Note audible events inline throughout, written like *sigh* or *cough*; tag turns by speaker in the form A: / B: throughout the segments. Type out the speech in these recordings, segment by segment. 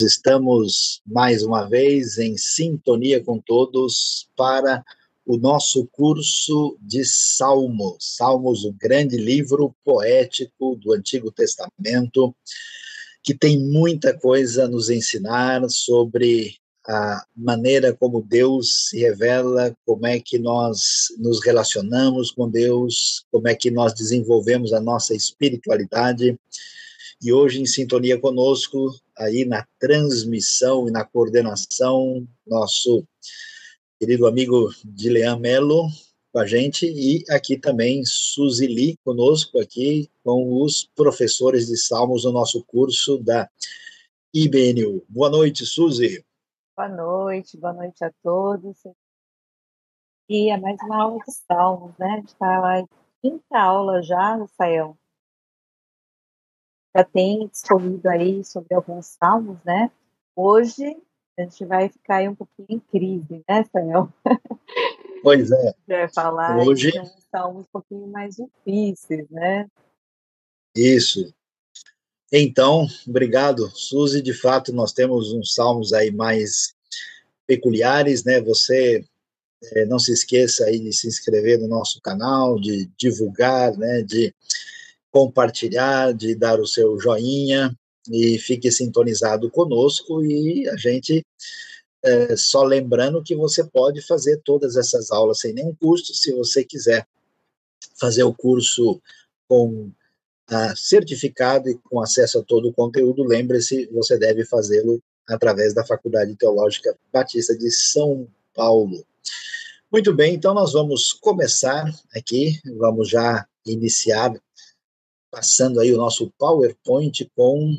A: estamos mais uma vez em sintonia com todos para o nosso curso de Salmos. Salmos, o grande livro poético do Antigo Testamento, que tem muita coisa a nos ensinar sobre a maneira como Deus se revela, como é que nós nos relacionamos com Deus, como é que nós desenvolvemos a nossa espiritualidade. E hoje, em sintonia conosco, aí na transmissão e na coordenação, nosso querido amigo Dilean Melo com a gente e aqui também Suzy Lee conosco aqui com os professores de Salmos no nosso curso da IBNU. Boa noite, Suzy.
B: Boa noite, boa noite a todos. E é mais uma aula de Salmos, né? A gente está lá em quinta aula já, Rafael já tem discorrido aí sobre alguns salmos, né? Hoje a gente vai ficar aí um pouquinho em crise, né, Samuel?
A: Pois é. *laughs*
B: Vai falar
A: Hoje...
B: de salmos um pouquinho mais difíceis, né?
A: Isso. Então, obrigado, Suzy. De fato, nós temos uns salmos aí mais peculiares, né? Você é, não se esqueça aí de se inscrever no nosso canal, de divulgar, né? De compartilhar, de dar o seu joinha e fique sintonizado conosco. E a gente é, só lembrando que você pode fazer todas essas aulas sem nenhum custo, se você quiser fazer o curso com certificado e com acesso a todo o conteúdo, lembre-se, você deve fazê-lo através da Faculdade Teológica Batista de São Paulo. Muito bem, então nós vamos começar aqui, vamos já iniciar passando aí o nosso PowerPoint com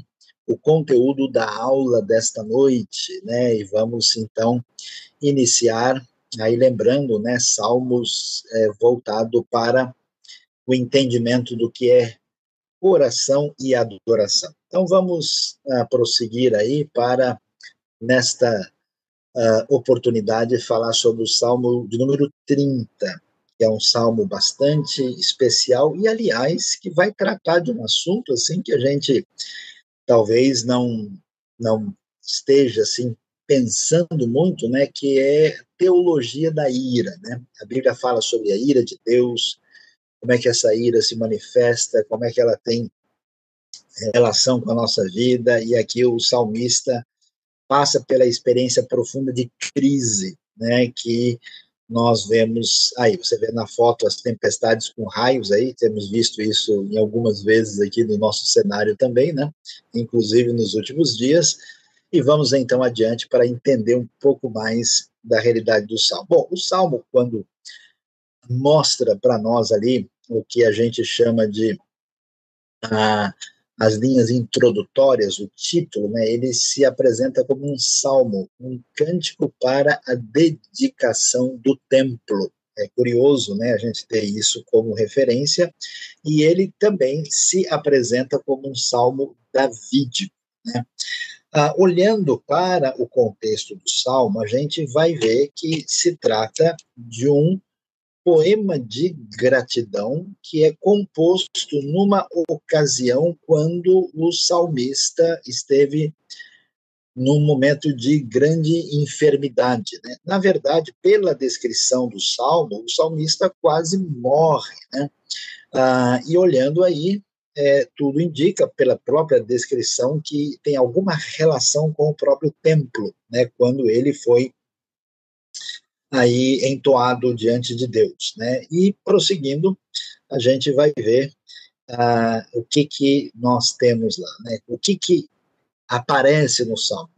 A: o conteúdo da aula desta noite, né? E vamos então iniciar aí lembrando, né? Salmos é, voltado para o entendimento do que é oração e adoração. Então vamos uh, prosseguir aí para nesta uh, oportunidade falar sobre o Salmo de número 30 que é um salmo bastante especial e, aliás, que vai tratar de um assunto assim que a gente talvez não não esteja assim pensando muito, né, que é teologia da ira, né? A Bíblia fala sobre a ira de Deus, como é que essa ira se manifesta, como é que ela tem relação com a nossa vida, e aqui o salmista passa pela experiência profunda de crise, né, que nós vemos aí, você vê na foto as tempestades com raios aí, temos visto isso em algumas vezes aqui no nosso cenário também, né? Inclusive nos últimos dias. E vamos então adiante para entender um pouco mais da realidade do salmo. Bom, o salmo quando mostra para nós ali o que a gente chama de ah, as linhas introdutórias, o título, né, ele se apresenta como um salmo, um cântico para a dedicação do templo. É curioso, né, a gente ter isso como referência, e ele também se apresenta como um salmo davídico, né. Ah, olhando para o contexto do salmo, a gente vai ver que se trata de um poema de gratidão que é composto numa ocasião quando o salmista esteve num momento de grande enfermidade. Né? Na verdade, pela descrição do salmo, o salmista quase morre. Né? Ah, e olhando aí, é, tudo indica, pela própria descrição, que tem alguma relação com o próprio templo, né? quando ele foi aí entoado diante de Deus, né? E prosseguindo, a gente vai ver uh, o que que nós temos lá, né? O que que aparece no Salmo.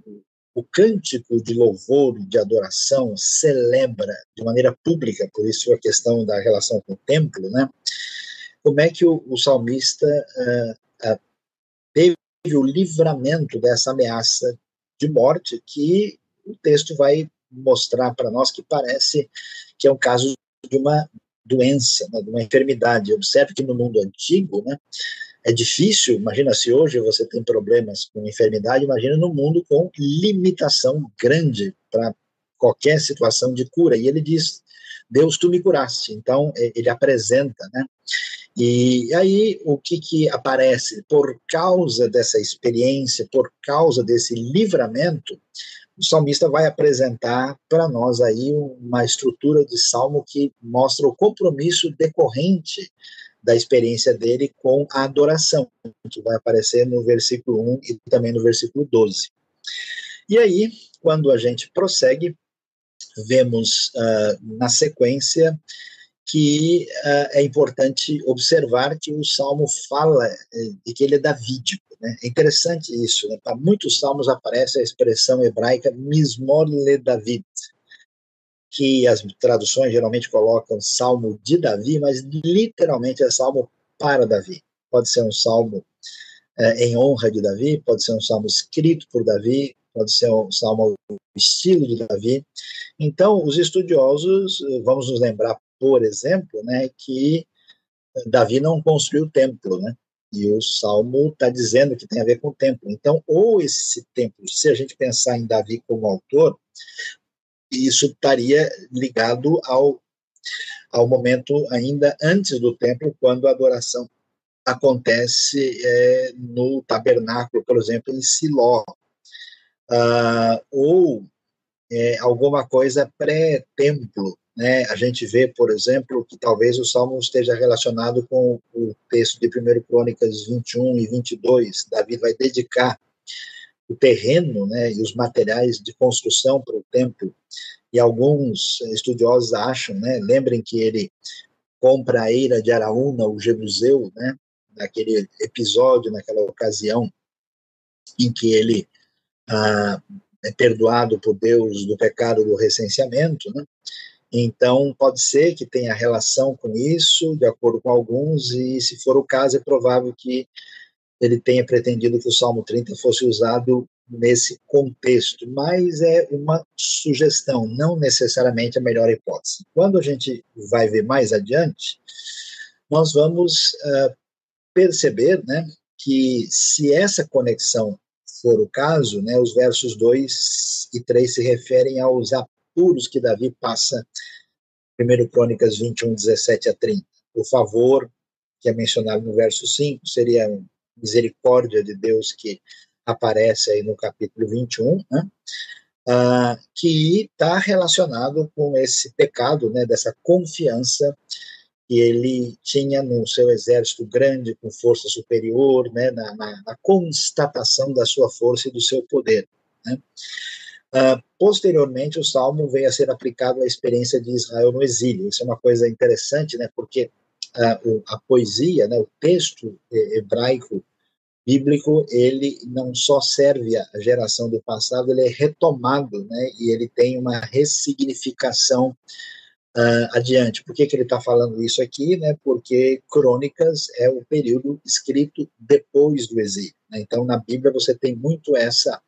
A: O cântico de louvor de adoração celebra de maneira pública, por isso a questão da relação com o templo, né? Como é que o, o salmista uh, uh, teve o livramento dessa ameaça de morte que o texto vai mostrar para nós que parece que é um caso de uma doença, né, de uma enfermidade. Observe que no mundo antigo, né, é difícil, imagina se hoje você tem problemas com enfermidade, imagina no mundo com limitação grande para qualquer situação de cura. E ele diz: Deus, tu me curaste. Então, ele apresenta, né? E aí, o que, que aparece? Por causa dessa experiência, por causa desse livramento, o salmista vai apresentar para nós aí uma estrutura de salmo que mostra o compromisso decorrente da experiência dele com a adoração, que vai aparecer no versículo 1 e também no versículo 12. E aí, quando a gente prossegue, vemos uh, na sequência que uh, é importante observar que o salmo fala eh, de que ele é davídico. Né? É interessante isso. Né? Para muitos salmos aparece a expressão hebraica mismor le David, que as traduções geralmente colocam salmo de Davi, mas literalmente é salmo para Davi. Pode ser um salmo é, em honra de Davi, pode ser um salmo escrito por Davi, pode ser um salmo estilo de Davi. Então, os estudiosos, vamos nos lembrar, por exemplo, né, que Davi não construiu o templo, né? E o Salmo está dizendo que tem a ver com o templo. Então, ou esse templo, se a gente pensar em Davi como autor, isso estaria ligado ao, ao momento ainda antes do templo, quando a adoração acontece é, no tabernáculo, por exemplo, em Siló, uh, ou é, alguma coisa pré-templo. Né? A gente vê, por exemplo, que talvez o Salmo esteja relacionado com o texto de 1 Crônicas 21 e 22. Davi vai dedicar o terreno né, e os materiais de construção para o templo. E alguns estudiosos acham, né, lembrem que ele compra a eira de Araúna, o Jebuseu, né, naquele episódio, naquela ocasião em que ele ah, é perdoado por Deus do pecado do recenseamento, né? Então, pode ser que tenha relação com isso, de acordo com alguns, e se for o caso, é provável que ele tenha pretendido que o Salmo 30 fosse usado nesse contexto, mas é uma sugestão, não necessariamente a melhor hipótese. Quando a gente vai ver mais adiante, nós vamos uh, perceber né, que se essa conexão for o caso, né, os versos 2 e 3 se referem aos apuros que Davi passa, 1 Crônicas 21, 17 a 30. O favor, que é mencionado no verso 5, seria a misericórdia de Deus que aparece aí no capítulo 21, né? Ah, que está relacionado com esse pecado, né, dessa confiança que ele tinha no seu exército grande, com força superior, né, na, na, na constatação da sua força e do seu poder. Né. Uh, posteriormente, o Salmo veio a ser aplicado à experiência de Israel no exílio. Isso é uma coisa interessante, né, porque uh, a poesia, né, o texto hebraico bíblico, ele não só serve à geração do passado, ele é retomado, né, e ele tem uma ressignificação uh, adiante. Por que, que ele está falando isso aqui? Né? Porque Crônicas é o período escrito depois do exílio. Né? Então, na Bíblia, você tem muito essa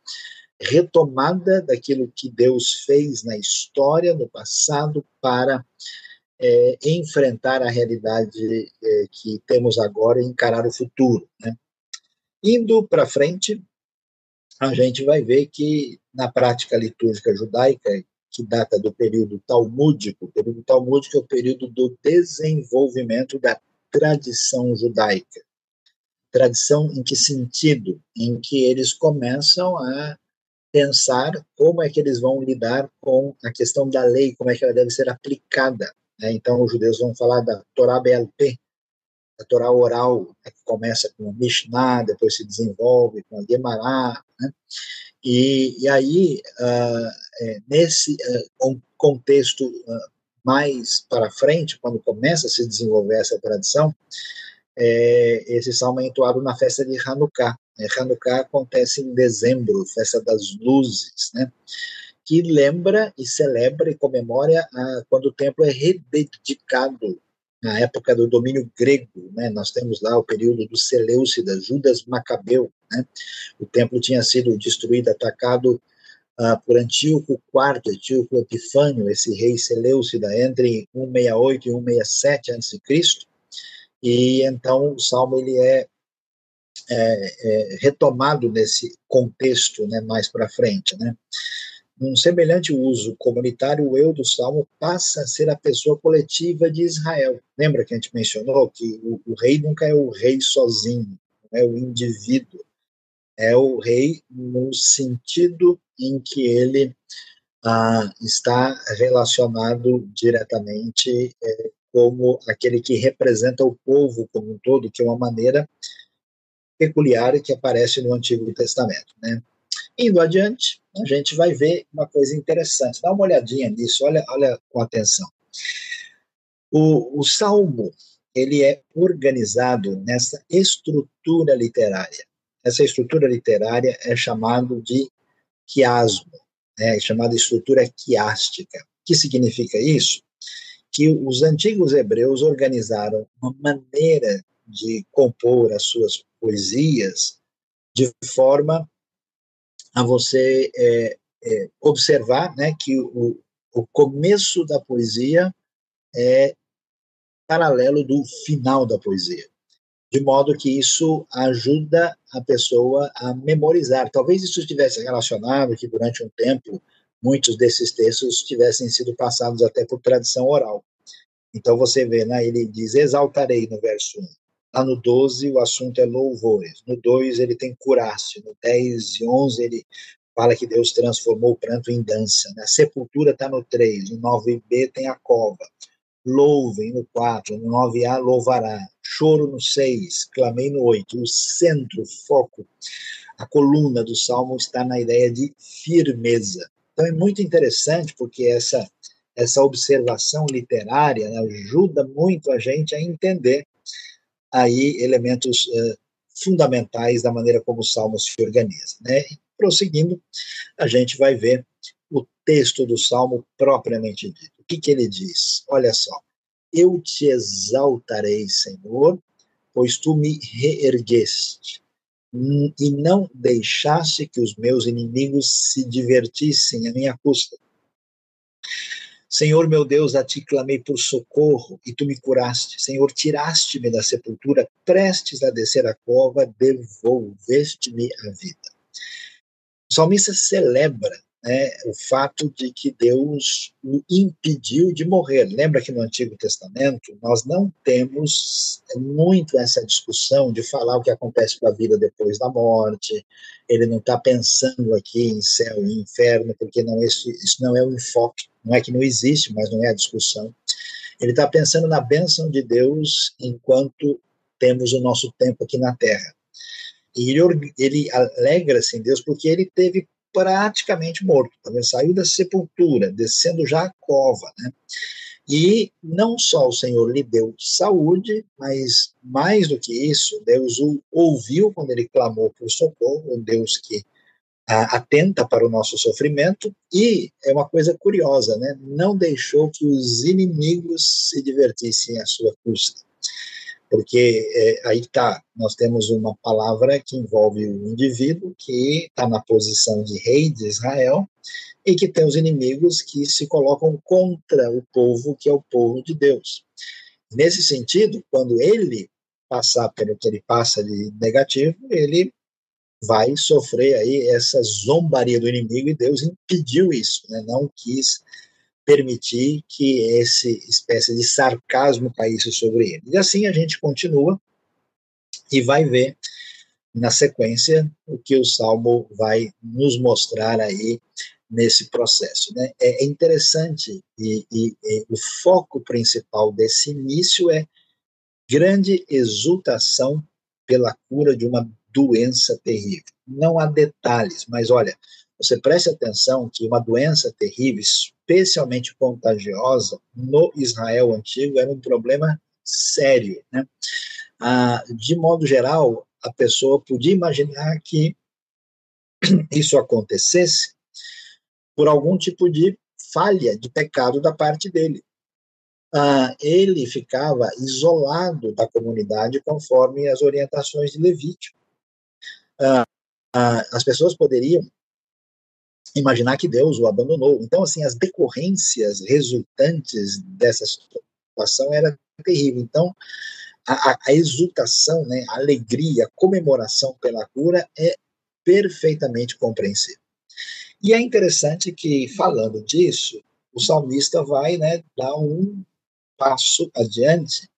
A: retomada daquilo que Deus fez na história, no passado, para é, enfrentar a realidade é, que temos agora e encarar o futuro. Né? Indo para frente, a gente vai ver que na prática litúrgica judaica, que data do período talmúdico. O período talmúdico é o período do desenvolvimento da tradição judaica. Tradição em que sentido? Em que eles começam a pensar como é que eles vão lidar com a questão da lei, como é que ela deve ser aplicada. Né? Então, os judeus vão falar da Torá BLP, a Torá oral, né, que começa com a Mishnah, depois se desenvolve com a Gemara, né? E, e aí, uh, nesse uh, contexto uh, mais para frente, quando começa a se desenvolver essa tradição, é, esse salmo é entoado na festa de Hanukkah. Né? Hanukkah acontece em dezembro, festa das luzes, né? que lembra e celebra e comemora a, quando o templo é rededicado na época do domínio grego, né, nós temos lá o período do Seleucidas, Judas Macabeu, né, o templo tinha sido destruído, atacado uh, por Antíoco IV, Antíoco Epifânio, esse rei Seleucida, entre 168 e 167 a.C., e então o Salmo ele é, é, é retomado nesse contexto né, mais para frente, né, num semelhante uso comunitário, o eu do Salmo passa a ser a pessoa coletiva de Israel. Lembra que a gente mencionou que o, o rei nunca é o rei sozinho, é o indivíduo, é o rei no sentido em que ele ah, está relacionado diretamente é, como aquele que representa o povo como um todo, que é uma maneira peculiar que aparece no Antigo Testamento. Né? Indo adiante, a gente vai ver uma coisa interessante. Dá uma olhadinha nisso, olha, olha com atenção. O, o Salmo ele é organizado nessa estrutura literária. Essa estrutura literária é chamado de quiasmo, né? é chamada estrutura quiástica. O que significa isso? Que os antigos hebreus organizaram uma maneira de compor as suas poesias de forma a você é, é, observar né, que o, o começo da poesia é paralelo do final da poesia, de modo que isso ajuda a pessoa a memorizar. Talvez isso estivesse relacionado que durante um tempo muitos desses textos tivessem sido passados até por tradição oral. Então você vê, né, ele diz: Exaltarei no verso 1. Lá no 12, o assunto é louvores. No 2, ele tem curar-se. No 10 e 11, ele fala que Deus transformou o pranto em dança. Né? A sepultura está no 3. No 9b tem a cova. Louvem no 4. No 9a, louvará. Choro no 6. Clamei no 8. O centro, o foco, a coluna do salmo está na ideia de firmeza. Então é muito interessante porque essa essa observação literária né, ajuda muito a gente a entender aí elementos uh, fundamentais da maneira como o Salmo se organiza. Né? E, prosseguindo, a gente vai ver o texto do Salmo propriamente dito. O que, que ele diz? Olha só. Eu te exaltarei, Senhor, pois tu me reergueste e não deixaste que os meus inimigos se divertissem à minha custa. Senhor meu Deus, a ti clamei por socorro e tu me curaste. Senhor, tiraste-me da sepultura, prestes a descer a cova, devolveste-me a vida. O salmista celebra né, o fato de que Deus o impediu de morrer. Lembra que no Antigo Testamento nós não temos muito essa discussão de falar o que acontece com a vida depois da morte. Ele não está pensando aqui em céu e inferno, porque não isso, isso não é o enfoque. Não é que não existe, mas não é a discussão. Ele está pensando na bênção de Deus enquanto temos o nosso tempo aqui na Terra. E ele, ele alegra-se em Deus porque ele teve praticamente morto, também saiu da sepultura, descendo já a cova, né? E não só o Senhor lhe deu saúde, mas mais do que isso, Deus o ouviu quando ele clamou por socorro, um Deus que ah, atenta para o nosso sofrimento, e é uma coisa curiosa, né? Não deixou que os inimigos se divertissem à sua custa porque é, aí está, nós temos uma palavra que envolve o indivíduo que está na posição de rei de Israel e que tem os inimigos que se colocam contra o povo que é o povo de Deus. Nesse sentido, quando ele passar pelo que ele passa de negativo, ele vai sofrer aí essa zombaria do inimigo e Deus impediu isso, né? não quis permitir que esse espécie de sarcasmo caísse sobre ele. E assim a gente continua e vai ver na sequência o que o Salmo vai nos mostrar aí nesse processo. Né? É, é interessante e, e, e o foco principal desse início é grande exultação pela cura de uma doença terrível. Não há detalhes, mas olha, você preste atenção que uma doença terrível, especialmente contagiosa, no Israel antigo, era um problema sério. Né? Ah, de modo geral, a pessoa podia imaginar que *clears throat* isso acontecesse por algum tipo de falha, de pecado da parte dele. Ah, ele ficava isolado da comunidade conforme as orientações de Levítico. Ah, ah, as pessoas poderiam imaginar que Deus o abandonou. Então, assim, as decorrências resultantes dessa situação era terrível. Então, a, a, exultação, né, a alegria, a comemoração pela cura é perfeitamente compreensível. E é interessante que, falando disso, o salmista vai né, dar um passo adiante,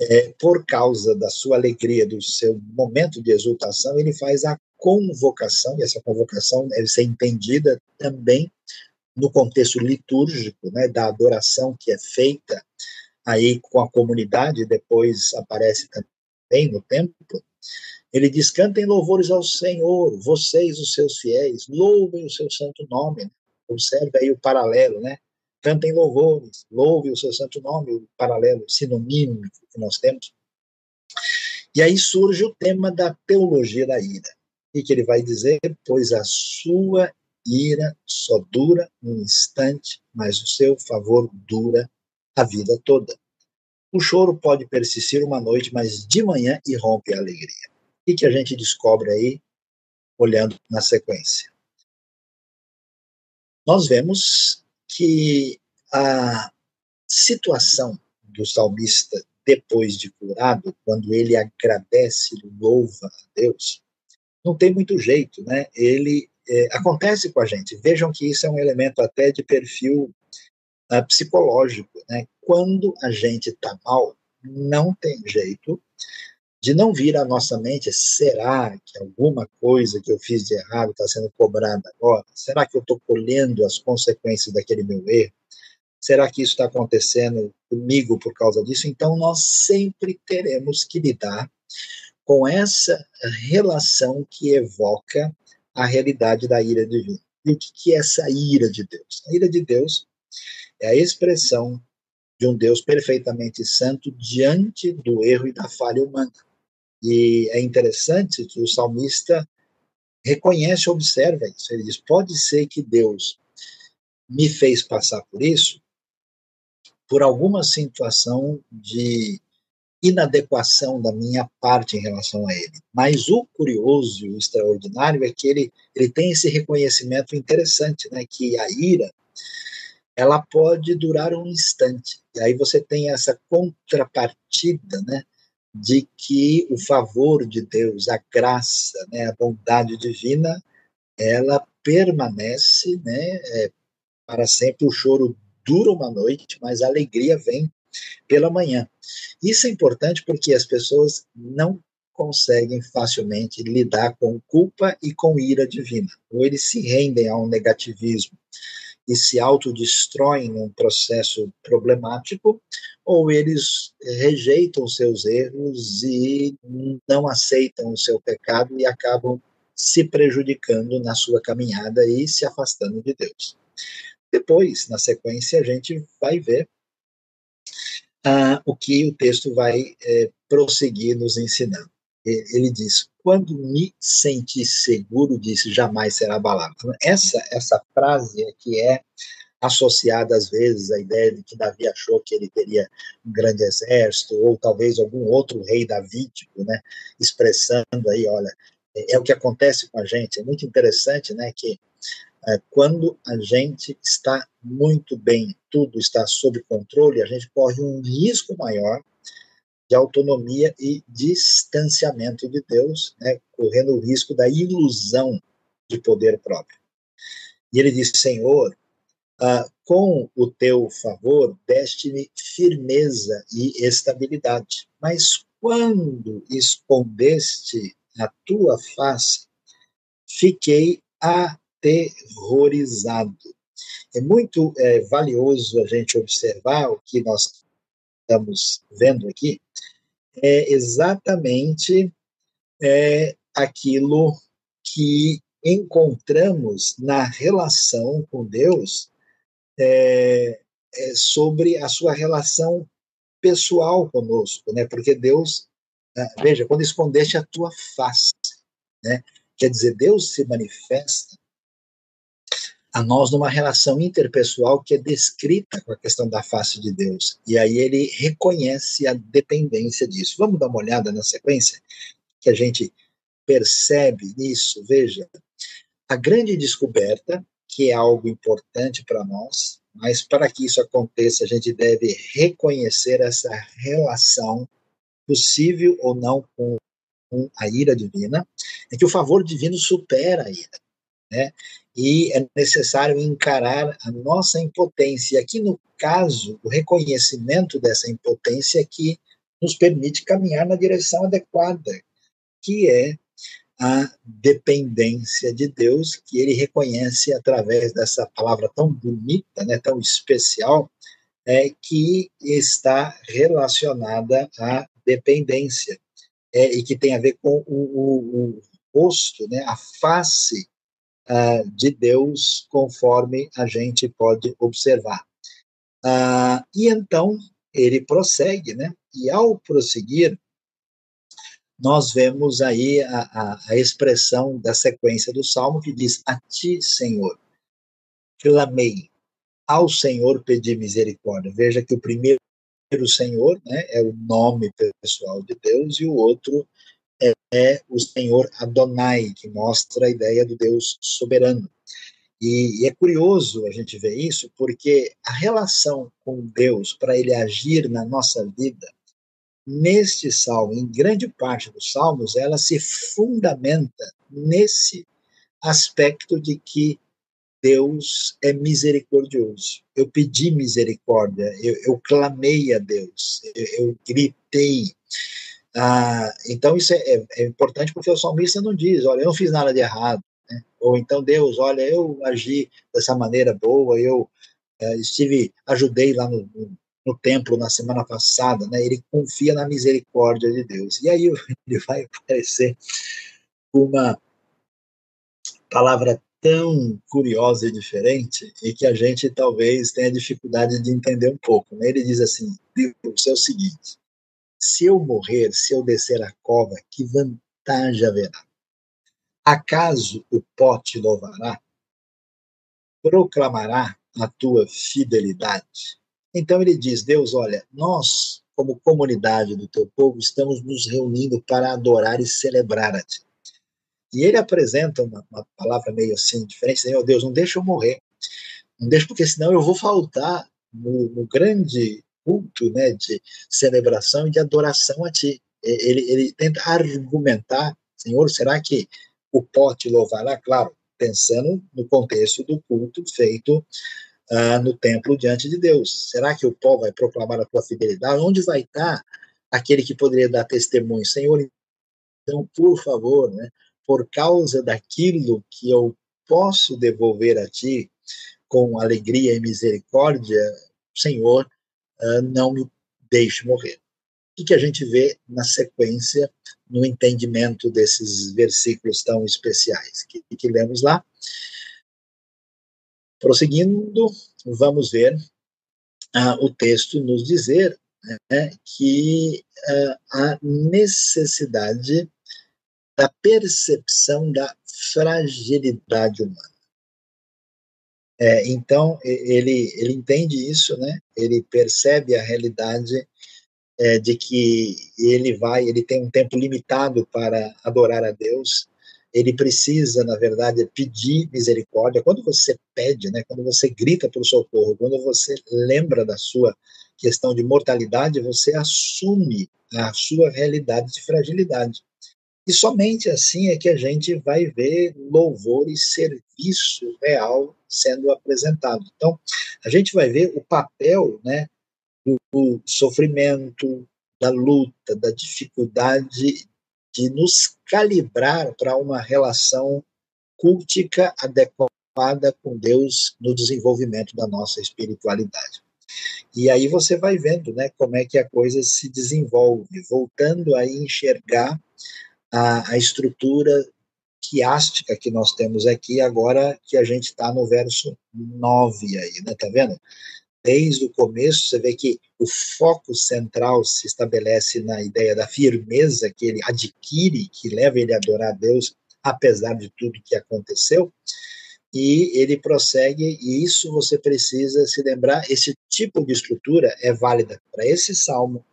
A: é, por causa da sua alegria, do seu momento de exultação, ele faz a convocação, e essa convocação deve ser entendida também no contexto litúrgico, né, da adoração que é feita aí com a comunidade, depois aparece também no templo, ele diz: cantem louvores ao Senhor, vocês, os seus fiéis, louvem o seu santo nome. Observe aí o paralelo, né? Cantem louvores, louve o seu santo nome, o paralelo sinônimo que nós temos. E aí surge o tema da teologia da ira. E que ele vai dizer: pois a sua ira só dura um instante, mas o seu favor dura a vida toda. O choro pode persistir uma noite, mas de manhã irrompe a alegria. O que a gente descobre aí, olhando na sequência? Nós vemos que a situação do salmista depois de curado, quando ele agradece louva a Deus, não tem muito jeito, né? Ele é, acontece com a gente. Vejam que isso é um elemento até de perfil uh, psicológico, né? Quando a gente está mal, não tem jeito de não vir à nossa mente, será que alguma coisa que eu fiz de errado está sendo cobrada agora? Será que eu estou colhendo as consequências daquele meu erro? Será que isso está acontecendo comigo por causa disso? Então, nós sempre teremos que lidar com essa relação que evoca a realidade da ira divina. E o que é essa ira de Deus? A ira de Deus é a expressão de um Deus perfeitamente santo diante do erro e da falha humana. E é interessante que o salmista reconhece, observa isso. Ele diz: pode ser que Deus me fez passar por isso, por alguma situação de inadequação da minha parte em relação a ele. Mas o curioso e o extraordinário é que ele, ele tem esse reconhecimento interessante, né, que a ira ela pode durar um instante. E aí você tem essa contrapartida, né, de que o favor de Deus, a graça, né, a bondade divina, ela permanece, né, é, para sempre. O choro dura uma noite, mas a alegria vem pela manhã. Isso é importante porque as pessoas não conseguem facilmente lidar com culpa e com ira divina, ou eles se rendem a um negativismo e se autodestroem num processo problemático, ou eles rejeitam seus erros e não aceitam o seu pecado e acabam se prejudicando na sua caminhada e se afastando de Deus. Depois, na sequência, a gente vai ver ah, o que o texto vai é, prosseguir nos ensinando. Ele diz: Quando me senti seguro, disse, jamais será abalado. Então, essa, essa frase aqui é associada às vezes à ideia de que Davi achou que ele teria um grande exército, ou talvez algum outro rei davídico, né, expressando aí, olha, é, é o que acontece com a gente. É muito interessante, né, que é, quando a gente está muito bem, tudo está sob controle, a gente corre um risco maior de autonomia e distanciamento de Deus, né, correndo o risco da ilusão de poder próprio. E ele diz: Senhor, ah, com o teu favor, deste-me firmeza e estabilidade. Mas quando escondeste a tua face, fiquei a aterrorizado. É muito é, valioso a gente observar o que nós estamos vendo aqui, é exatamente é, aquilo que encontramos na relação com Deus é, é, sobre a sua relação pessoal conosco, né? Porque Deus, ah, veja, quando escondeste a tua face, né? Quer dizer, Deus se manifesta a nós numa relação interpessoal que é descrita com a questão da face de Deus. E aí ele reconhece a dependência disso. Vamos dar uma olhada na sequência que a gente percebe nisso. Veja, a grande descoberta, que é algo importante para nós, mas para que isso aconteça, a gente deve reconhecer essa relação possível ou não com, com a ira divina, é que o favor divino supera a ira. Né? E é necessário encarar a nossa impotência. Aqui, no caso, o reconhecimento dessa impotência que nos permite caminhar na direção adequada, que é a dependência de Deus, que ele reconhece através dessa palavra tão bonita, né, tão especial, é, que está relacionada à dependência, é, e que tem a ver com o, o, o rosto, né, a face uh, de Deus, conforme a gente pode observar. Uh, e então ele prossegue, né? E ao prosseguir, nós vemos aí a, a, a, expressão da sequência do salmo que diz: A ti, Senhor, clamei, ao Senhor pedi misericórdia. Veja que o primeiro Senhor né, é o nome pessoal de Deus e o outro é, é o Senhor Adonai, que mostra a ideia do Deus soberano. E, e, é curioso a gente ver isso, porque a relação com Deus, para ele agir na nossa vida, neste salmo, em grande parte dos salmos, ela se fundamenta nesse aspecto de que Deus é misericordioso. Eu pedi misericórdia, eu, eu clamei a Deus, eu, eu gritei, ah, então, isso é, é, é, importante porque o salmista não diz, olha, eu não fiz nada de errado. Né? Ou então, Deus, olha, eu agi dessa maneira boa, eu é, estive, ajudei lá no, no, no, templo na semana passada. Né? Ele confia na misericórdia de Deus. E aí *laughs* ele vai aparecer uma palavra tão curiosa e diferente e que a gente talvez tenha dificuldade de entender um pouco. Né? Ele diz assim: Deus, é o seguinte se eu morrer, se eu descer a cova, que vantagem haverá? Acaso o pó te louvará? Proclamará a tua fidelidade? Então ele diz: Deus, olha, nós, como comunidade do teu povo, estamos nos reunindo para adorar e celebrar a ti. E ele apresenta uma, uma palavra meio assim, diferente: Senhor Deus, não deixa eu morrer. Não deixa, porque senão eu vou faltar no, no grande culto, né, de celebração e de adoração a ti. Ele, ele tenta argumentar, Senhor, será que o pó te louvará? Claro, pensando no contexto do culto feito uh, no templo diante de Deus. Será que o pó vai proclamar a tua fidelidade? Onde vai estar aquele que poderia dar testemunho? Senhor, então, por favor, né, por causa daquilo que eu posso devolver a ti com alegria e misericórdia, Senhor, uh, não me deixe morrer. O que a gente vê na sequência, no entendimento desses versículos tão especiais que, que lemos lá? Prosseguindo, vamos ver uh, o texto nos dizer né, que uh, a necessidade da percepção da fragilidade humana. É, então, ele, ele entende isso, né? ele percebe a realidade é, de que ele vai, ele tem um tempo limitado para adorar a Deus, ele precisa, na verdade, pedir misericórdia. Quando você pede, né, quando você grita por socorro, quando você lembra da sua questão de mortalidade, você assume a sua realidade de fragilidade. E somente assim é que a gente vai ver louvor e serviço real sendo apresentado. Então, a gente vai ver o papel né, do sofrimento, da luta, da dificuldade de nos calibrar para uma relação cultica adequada com Deus no desenvolvimento da nossa espiritualidade. E aí você vai vendo né, como é que a coisa se desenvolve, voltando a enxergar a, a estrutura quiástica que nós temos aqui, agora que a gente está no verso 9 aí, né? Tá vendo? Desde o começo, você vê que o foco central se estabelece na ideia da firmeza que ele adquire, que leva ele a adorar a Deus, apesar de tudo que aconteceu. E ele prossegue, e isso você precisa se lembrar: esse tipo de estrutura é válida para esse salmo,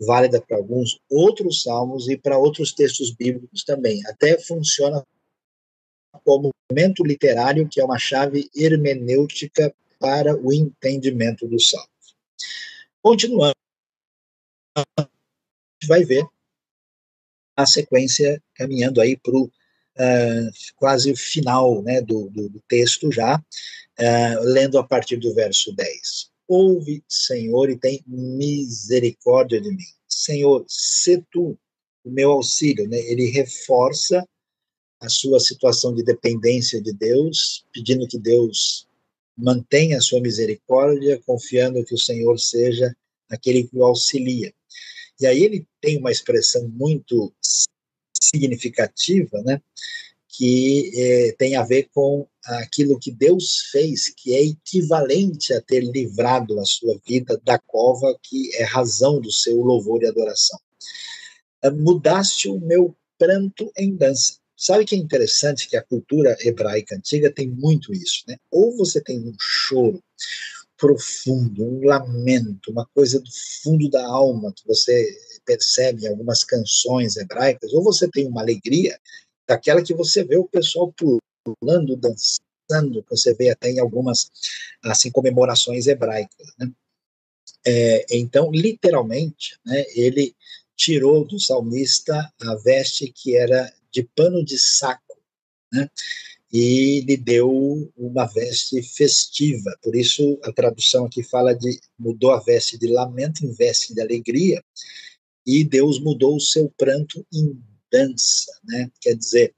A: válida para alguns outros salmos e para outros textos bíblicos também. Até funciona como momento literário, que é uma chave hermenêutica para o entendimento dos salmos. Continuando, a gente vai ver a sequência caminhando aí para o uh, quase final né, do, do, do texto já, uh, lendo a partir do verso 10. Ouve, Senhor, e tem misericórdia de mim. Senhor, se tu o meu auxílio, né? Ele reforça a sua situação de dependência de Deus, pedindo que Deus mantenha a sua misericórdia, confiando que o Senhor seja aquele que o auxilia. E aí ele tem uma expressão muito significativa, né? Que é, tem a ver com aquilo que Deus fez, que é equivalente a ter livrado a sua vida da cova, que é razão do seu louvor e adoração. Ah, mudaste o meu pranto em dança. Sabe que é interessante que a cultura hebraica antiga tem muito isso, né? Ou você tem um choro profundo, um lamento, uma coisa do fundo da alma que você percebe em algumas canções hebraicas, ou você tem uma alegria daquela que você vê o pessoal pulando, dançando, que você vê até em algumas assim comemorações hebraicas, né? É, então, literalmente, né, ele tirou do salmista a veste que era de pano de saco, né? E lhe deu uma veste festiva. Por isso a tradução aqui fala de mudou a veste de lamento em veste de alegria, e Deus mudou o seu pranto em dança, né? Quer dizer,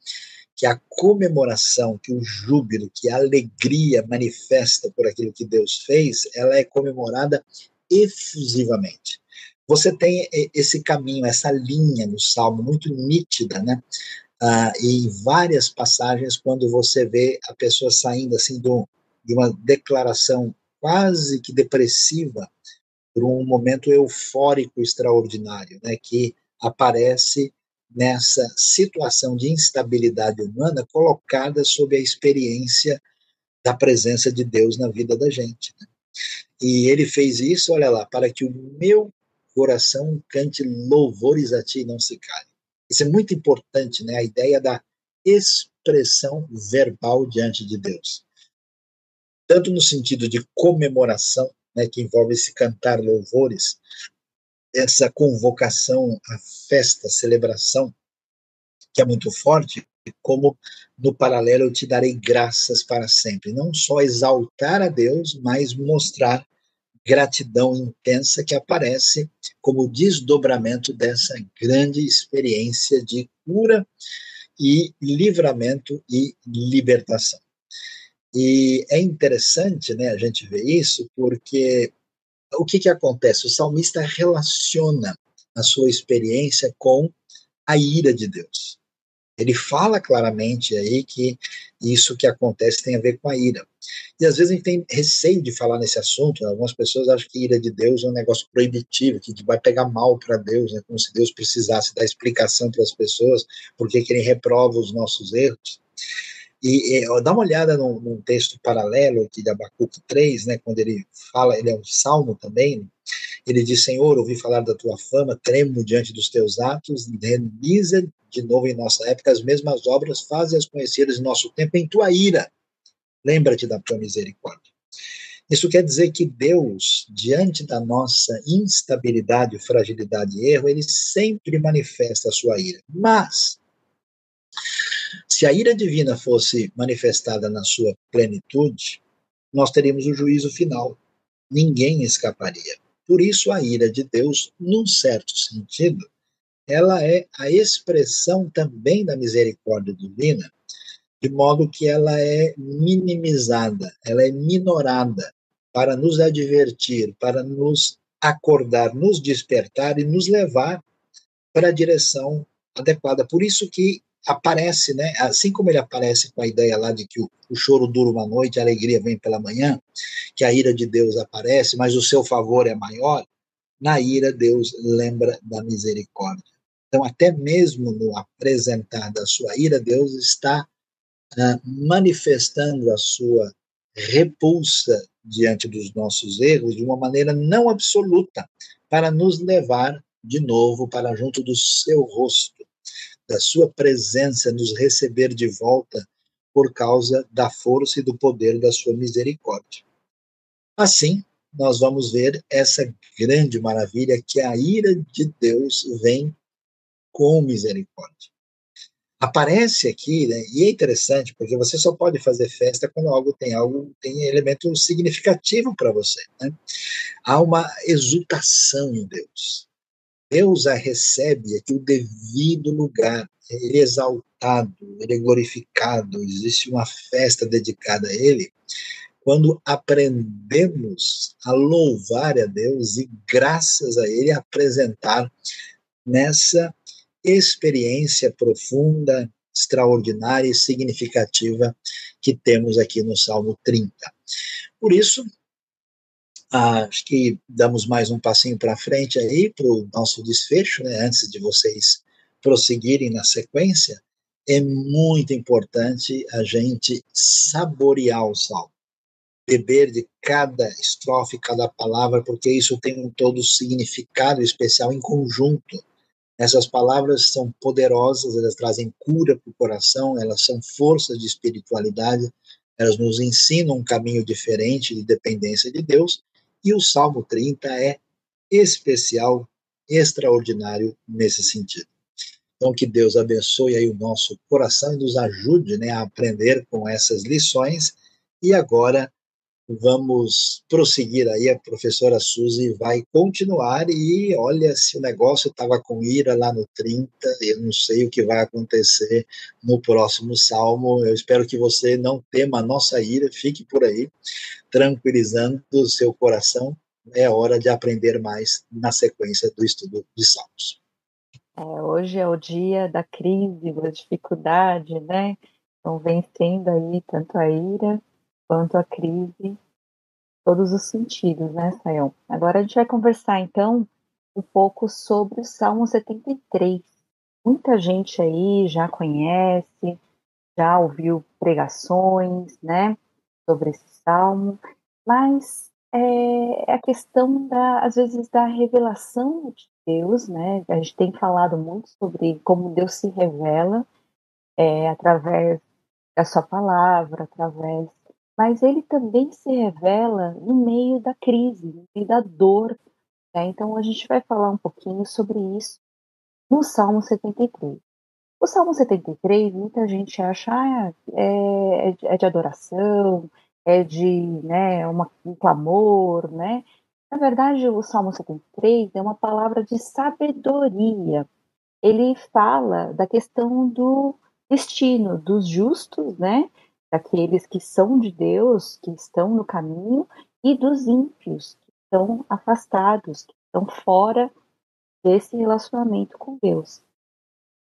A: que a comemoração, que o júbilo, que a alegria manifesta por aquilo que Deus fez, ela é comemorada efusivamente. Você tem esse caminho, essa linha no Salmo muito nítida, né? Ah, em várias passagens, quando você vê a pessoa saindo assim do, de uma declaração quase que depressiva para um momento eufórico extraordinário, né? Que aparece nessa situação de instabilidade humana colocada sob a experiência da presença de Deus na vida da gente. Né? E ele fez isso, olha lá, para que o meu coração cante louvores a ti e não se cale. Isso é muito importante, né? A ideia da expressão verbal diante de Deus. Tanto no sentido de comemoração, né, que envolve se cantar louvores, essa convocação à festa, celebração, que é muito forte, como no paralelo eu te darei graças para sempre. Não só exaltar a Deus, mas mostrar gratidão intensa que aparece como desdobramento dessa grande experiência de cura e livramento e libertação. E é interessante, né, a gente ver isso, porque o que, que acontece? O salmista relaciona a sua experiência com a ira de Deus. Ele fala claramente aí que isso que acontece tem a ver com a ira. E às vezes a gente tem receio de falar nesse assunto. Né? Algumas pessoas acham que ira de Deus é um negócio proibitivo, que vai pegar mal para Deus, né? como se Deus precisasse dar explicação para as pessoas porque que ele reprova os nossos erros. E, e dá uma olhada num, num, texto paralelo aqui de Abacuque 3, né, quando ele fala, ele é um salmo também, ele diz, Senhor, ouvi falar da tua fama, tremo diante dos teus atos, realiza de novo em nossa época as mesmas obras, faze-as conhecidas em nosso tempo em tua ira, lembra-te da tua misericórdia. Isso quer dizer que Deus, diante da nossa instabilidade, fragilidade e erro, ele sempre manifesta a sua ira. Mas se a ira divina fosse manifestada na sua plenitude, nós teríamos o juízo final. Ninguém escaparia. Por isso, a ira de Deus, num certo sentido, ela é a expressão também da misericórdia divina, de modo que ela é minimizada, ela é minorada para nos advertir, para nos acordar, nos despertar e nos levar para a direção adequada. Por isso que aparece, né? Assim como ele aparece com a ideia lá de que o, o, choro dura uma noite, a alegria vem pela manhã, que a ira de Deus aparece, mas o seu favor é maior. Na ira, Deus lembra da misericórdia. Então, até mesmo no apresentar da sua ira, Deus está uh, manifestando a sua repulsa diante dos nossos erros de uma maneira não absoluta, para nos levar de novo para junto do seu rosto da sua presença nos receber de volta por causa da força e do poder da sua misericórdia. Assim, nós vamos ver essa grande maravilha que a ira de Deus vem com misericórdia. aparece aqui, né, e é interessante, porque você só pode fazer festa quando algo tem algo, tem elemento significativo para você. Né? Há uma exultação em Deus. Deus a recebe aqui o devido lugar, ele é exaltado, ele é glorificado, existe uma festa dedicada a ele, quando aprendemos a louvar a Deus e, graças a Ele, apresentar nessa experiência profunda, extraordinária e significativa que temos aqui no Salmo 30. Por isso, acho que damos mais um passinho para frente aí para o nosso desfecho, né, antes de vocês prosseguirem na sequência, é muito importante a gente saborear o salmo beber de cada estrofe, cada palavra, porque isso tem um todo significado especial em conjunto. Essas palavras são poderosas, elas trazem cura para o coração, elas são forças de espiritualidade, elas nos ensinam um caminho diferente de dependência de Deus, e o Salmo 30 é especial, extraordinário nesse sentido. Então, que Deus abençoe aí o nosso coração e nos ajude né, a aprender com essas lições. E agora vamos prosseguir aí, a professora Suzy vai continuar e olha, se o negócio estava com ira lá no 30, eu não sei o que vai acontecer no próximo salmo, eu espero que você não tema a nossa ira, fique por aí, tranquilizando o seu coração, é hora de aprender mais na sequência do estudo de salmos.
B: É, hoje é o dia da crise, da dificuldade, né? Então, vencendo aí tanto a ira quanto a crise, todos os sentidos, né, Sayão? Agora a gente vai conversar, então, um pouco sobre o Salmo 73. Muita gente aí já conhece, já ouviu pregações, né, sobre esse salmo, mas é, é a questão da, às vezes, da revelação de Deus, né? A gente tem falado muito sobre como Deus se revela é, através da sua palavra, através mas ele também se revela no meio da crise, no meio da dor. Né? Então a gente vai falar um pouquinho sobre isso no Salmo 73. O Salmo 73, muita gente acha ah, é, é de adoração, é de né, uma, um clamor, né? Na verdade, o Salmo 73 é uma palavra de sabedoria. Ele fala da questão do destino dos justos, né? Daqueles que são de Deus, que estão no caminho, e dos ímpios, que estão afastados, que estão fora desse relacionamento com Deus.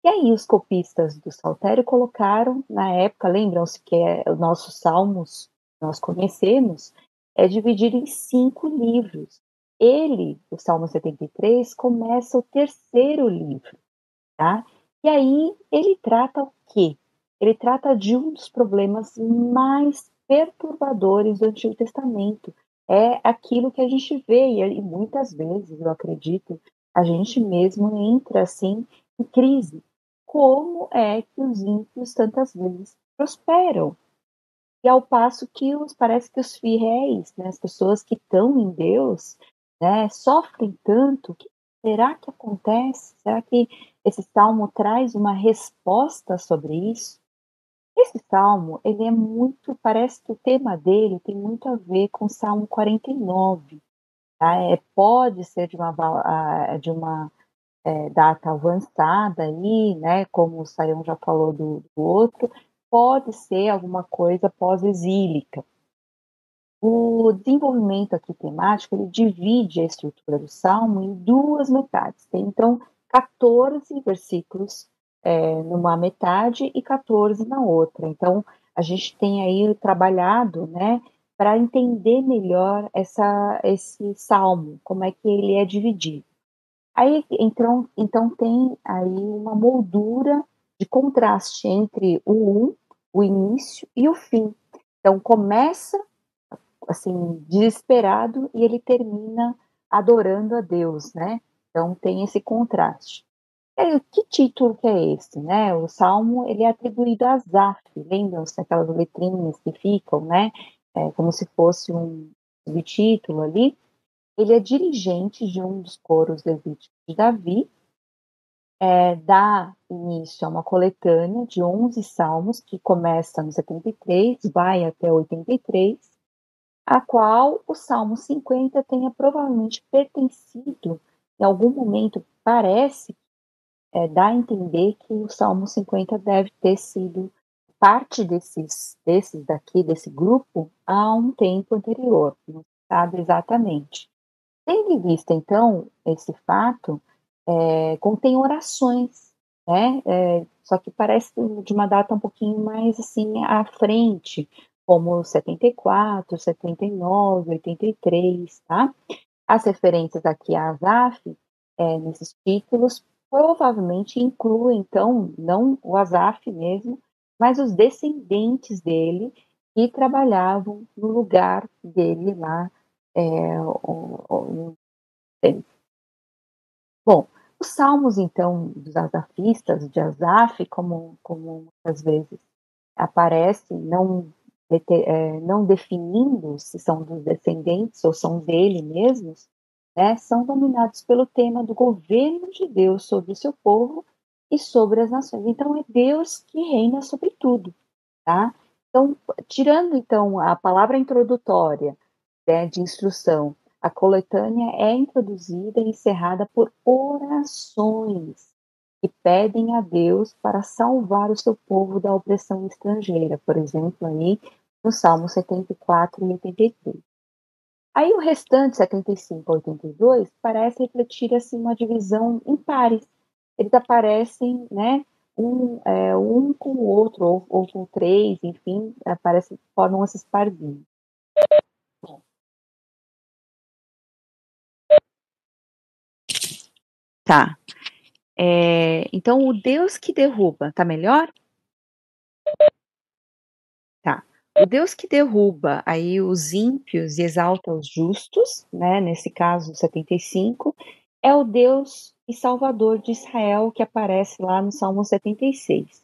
B: E aí os copistas do Saltério colocaram, na época, lembram-se que é, os nossos salmos, nós conhecemos, é dividido em cinco livros. Ele, o Salmo 73, começa o terceiro livro, tá? E aí ele trata o quê? Ele trata de um dos problemas mais perturbadores do Antigo Testamento. É aquilo que a gente vê, e muitas vezes, eu acredito, a gente mesmo entra assim em crise. Como é que os ímpios tantas vezes prosperam? E ao passo que os, parece que os fiéis, né, as pessoas que estão em Deus, né, sofrem tanto. O que será que acontece? Será que esse salmo traz uma resposta sobre isso? Esse salmo, ele é muito, parece que o tema dele tem muito a ver com o Salmo 49. Tá? É, pode ser de uma, de uma é, data avançada aí, né, como o Saião já falou do, do outro, pode ser alguma coisa pós-exílica. O desenvolvimento aqui temático, ele divide a estrutura do Salmo em duas metades. Tem, então, 14 versículos é, numa metade e 14 na outra. Então, a gente tem aí trabalhado, né, para entender melhor essa, esse salmo, como é que ele é dividido. Aí, então, então tem aí uma moldura de contraste entre o um, o início e o fim. Então, começa assim, desesperado e ele termina adorando a Deus, né? Então tem esse contraste. É, que título que é esse, né? O salmo ele é atribuído a Zaf, lembram-se aquelas letrinhas que ficam, né? É, como se fosse um subtítulo ali. Ele é dirigente de um dos coros levíticos de Davi é, dá início a uma coletânea de 11 salmos, que começa no 73, vai até 83, a qual o Salmo 50 tenha provavelmente pertencido, em algum momento, parece, é, dá a entender que o Salmo 50 deve ter sido parte desses, desses daqui, desse grupo, há um tempo anterior, não sabe exatamente. Tendo em vista, então, esse fato, é, contém orações, né? É, só que parece de uma data um pouquinho mais assim à frente, como 74, 79, 83, tá? As referências aqui a Azaf, é, nesses títulos, provavelmente incluem, então, não o Azaf mesmo, mas os descendentes dele que trabalhavam no lugar dele lá. É, o, o, Bom, os salmos, então, dos azafistas, de Azaf, como, como muitas vezes aparece, não, é, não definindo se são dos descendentes ou são dele mesmos, né, são dominados pelo tema do governo de Deus sobre o seu povo e sobre as nações. Então, é Deus que reina sobre tudo, tá? Então, tirando, então, a palavra introdutória né, de instrução a coletânea é introduzida e encerrada por orações que pedem a Deus para salvar o seu povo da opressão estrangeira, por exemplo, aí no Salmo 74 e 83. Aí o restante, 75 a 82, parece refletir assim uma divisão em pares. Eles aparecem, né, um, é, um com o outro, ou, ou com três, enfim, aparecem, formam esses parzinhos. Tá. É, então, o Deus que derruba, tá melhor? Tá. O Deus que derruba aí os ímpios e exalta os justos, né, nesse caso 75, é o Deus e Salvador de Israel que aparece lá no Salmo 76.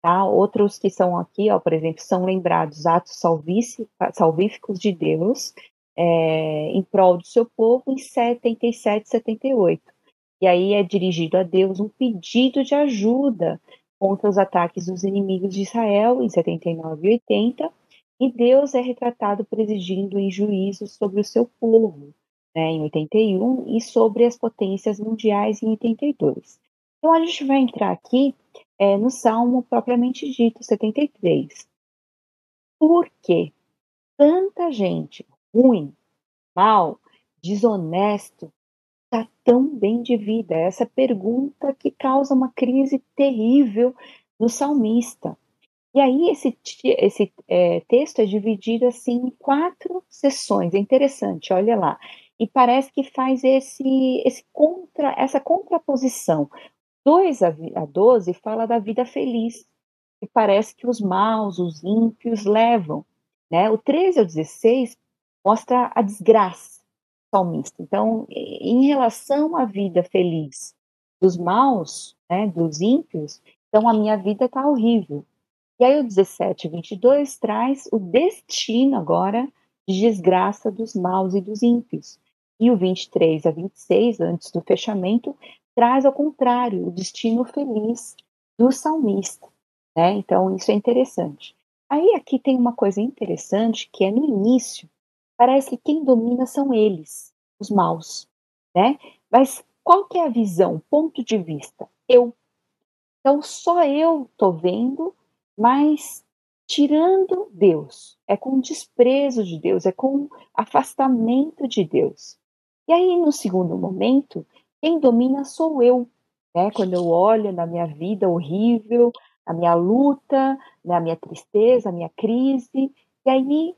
B: Tá? Outros que são aqui, ó, por exemplo, são lembrados atos salvíficos de Deus é, em prol do seu povo em 77 78. E aí é dirigido a Deus um pedido de ajuda contra os ataques dos inimigos de Israel em 79 e 80, e Deus é retratado presidindo em juízo sobre o seu povo, né, em 81, e sobre as potências mundiais em 82. Então a gente vai entrar aqui é, no Salmo propriamente dito, 73. Por que tanta gente ruim, mal, desonesto, está tão bem de vida? Essa pergunta que causa uma crise terrível no salmista. E aí esse, esse é, texto é dividido assim em quatro sessões. É interessante, olha lá. E parece que faz esse, esse contra, essa contraposição. 2 a 12 fala da vida feliz, e parece que os maus, os ímpios levam. Né? O 13 ao 16 mostra a desgraça salmista. Então, em relação à vida feliz dos maus, né, dos ímpios, então a minha vida está horrível. E aí o 17 22 traz o destino agora de desgraça dos maus e dos ímpios. E o 23 a 26, antes do fechamento, traz ao contrário, o destino feliz do salmista. Né? Então, isso é interessante. Aí aqui tem uma coisa interessante que é no início, parece que quem domina são eles, os maus, né? Mas qual que é a visão, ponto de vista? Eu. Então só eu tô vendo, mas tirando Deus, é com desprezo de Deus, é com afastamento de Deus. E aí no segundo momento, quem domina sou eu, né? Quando eu olho na minha vida horrível, a minha luta, na minha tristeza, a minha crise, e aí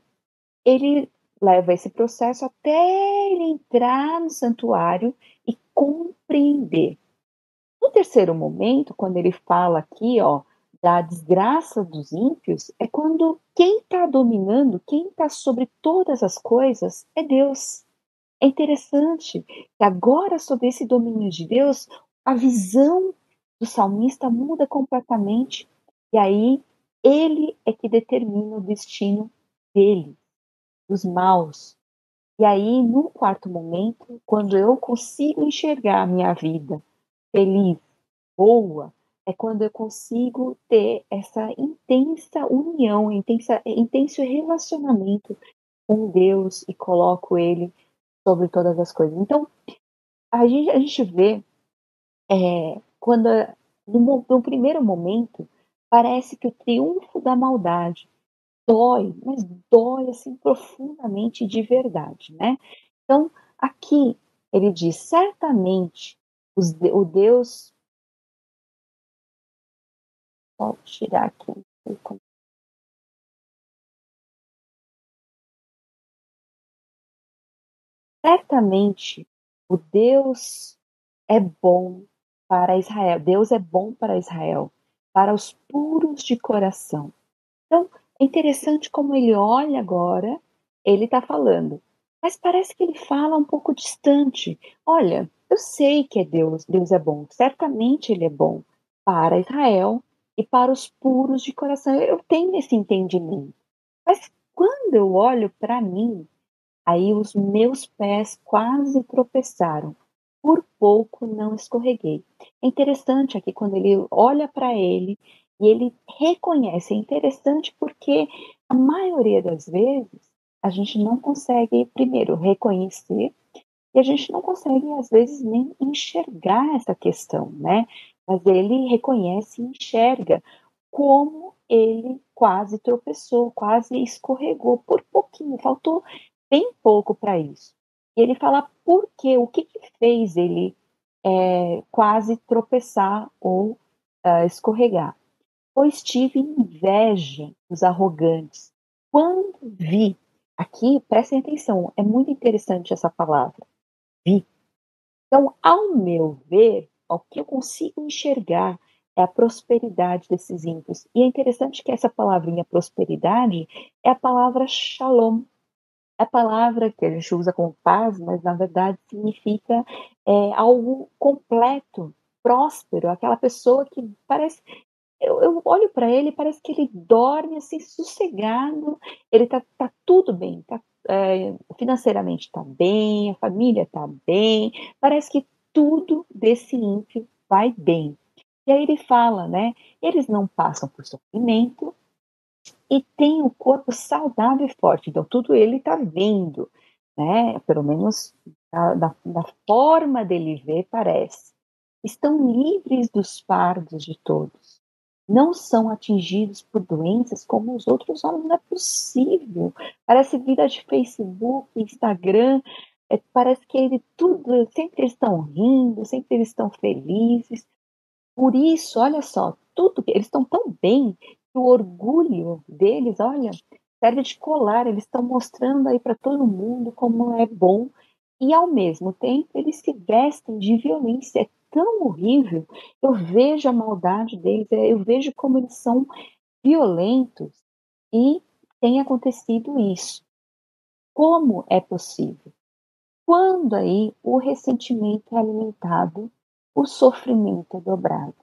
B: ele leva esse processo até ele entrar no santuário e compreender. No terceiro momento, quando ele fala aqui, ó, da desgraça dos ímpios, é quando quem está dominando, quem está sobre todas as coisas é Deus. É interessante que agora, sobre esse domínio de Deus, a visão do salmista muda completamente, e aí ele é que determina o destino dele dos maus. E aí, no quarto momento, quando eu consigo enxergar a minha vida feliz, boa é quando eu consigo ter essa intensa união, intensa, intenso relacionamento com Deus e coloco Ele sobre todas as coisas. Então, a gente, a gente vê é, quando, no, no primeiro momento, parece que o triunfo da maldade dói, mas dói assim profundamente de verdade, né? Então, aqui ele diz: certamente os, o Deus. Vou tirar aqui. Certamente o Deus é bom para Israel. Deus é bom para Israel, para os puros de coração. Então, é interessante como ele olha agora, ele está falando, mas parece que ele fala um pouco distante. Olha, eu sei que é Deus, Deus é bom, certamente ele é bom para Israel e para os puros de coração. Eu tenho esse entendimento. Mas quando eu olho para mim, aí os meus pés quase tropeçaram. Por pouco não escorreguei. É interessante aqui quando ele olha para ele e ele reconhece. É interessante porque a maioria das vezes a gente não consegue, primeiro, reconhecer e a gente não consegue, às vezes, nem enxergar essa questão, né? Mas ele reconhece e enxerga como ele quase tropeçou, quase escorregou por pouquinho, faltou bem pouco para isso. E ele fala por quê, o que, que fez ele é, quase tropeçar ou uh, escorregar. Pois tive inveja dos arrogantes. Quando vi, aqui prestem atenção, é muito interessante essa palavra vi. Então, ao meu ver, o que eu consigo enxergar é a prosperidade desses ímpios. E é interessante que essa palavrinha prosperidade é a palavra shalom. É a palavra que a gente usa como paz, mas na verdade significa é, algo completo, próspero, aquela pessoa que parece. Eu, eu olho para ele, parece que ele dorme assim, sossegado, ele tá, tá tudo bem, tá é, financeiramente está bem, a família está bem, parece que tudo desse ímpio vai bem. E aí ele fala, né? Eles não passam por sofrimento e têm o corpo saudável e forte. Então, tudo ele está vendo, né? Pelo menos da, da, da forma dele ver, parece. Estão livres dos fardos de todos não são atingidos por doenças como os outros homens. Não é possível. Parece vida de Facebook, Instagram. É, parece que ele tudo, sempre eles estão rindo, sempre eles estão felizes. Por isso, olha só, tudo eles estão tão bem que o orgulho deles, olha, serve de colar. Eles estão mostrando aí para todo mundo como é bom e ao mesmo tempo eles se vestem de violência. É tão horrível. Eu vejo a maldade deles, é, eu vejo como eles são violentos e tem acontecido isso. Como é possível? Quando aí o ressentimento é alimentado, o sofrimento é dobrado.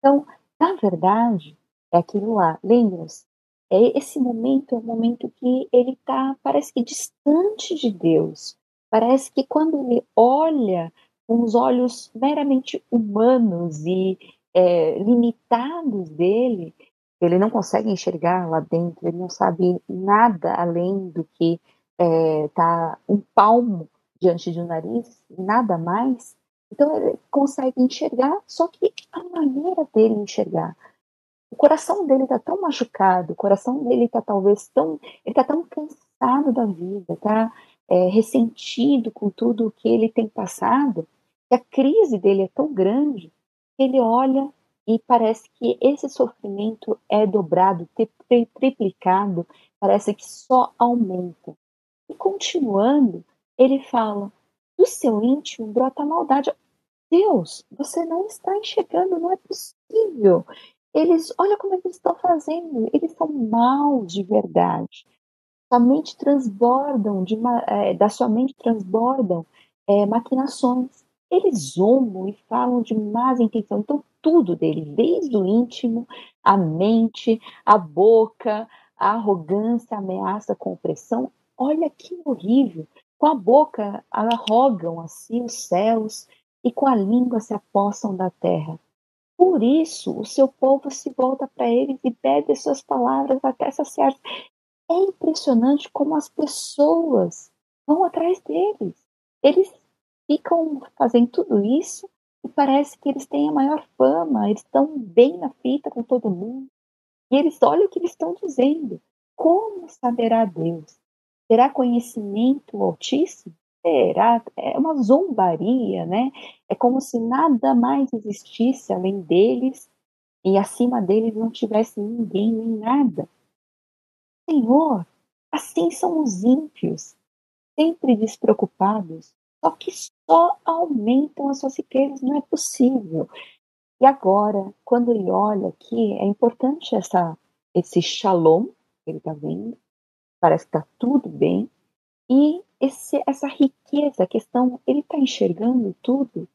B: Então, na verdade, é aquilo lá. Lembra-se? É esse momento é um momento que ele está, parece que distante de Deus. Parece que quando ele olha com os olhos meramente humanos e é, limitados dele, ele não consegue enxergar lá dentro, ele não sabe nada além do que está é, um palmo diante do nariz, nada mais. Então ele consegue enxergar, só que a maneira dele enxergar, o coração dele está tão machucado, o coração dele está talvez tão, ele está tão cansado da vida, está é, ressentido com tudo o que ele tem passado, que a crise dele é tão grande que ele olha e parece que esse sofrimento é dobrado, triplicado, parece que só aumenta. E continuando, ele fala: do seu íntimo brota maldade. Deus, você não está enxergando, não é possível. Eles, olha como eles estão fazendo, eles são maus de verdade. Sua mente transbordam, de, é, da sua mente transbordam é, maquinações eles zombam e falam de más intenção. Então, tudo dele, desde o íntimo, a mente, a boca, a arrogância, a ameaça com opressão. Olha que horrível. Com a boca arrogam assim os céus e com a língua se apossam da terra. Por isso, o seu povo se volta para eles e pede suas palavras até saciar. É impressionante como as pessoas vão atrás deles. Eles ficam fazendo tudo isso e parece que eles têm a maior fama, eles estão bem na fita com todo mundo. E eles olham o que eles estão dizendo. Como saberá Deus? Terá conhecimento altíssimo? Será? É uma zombaria, né? É como se nada mais existisse além deles e acima deles não tivesse ninguém nem nada. Senhor, assim são os ímpios, sempre despreocupados, só que só aumentam as suas riquezas, não é possível. E agora, quando ele olha aqui, é importante essa, esse shalom que ele está vendo, parece que está tudo bem, e esse, essa riqueza, a questão, ele está enxergando tudo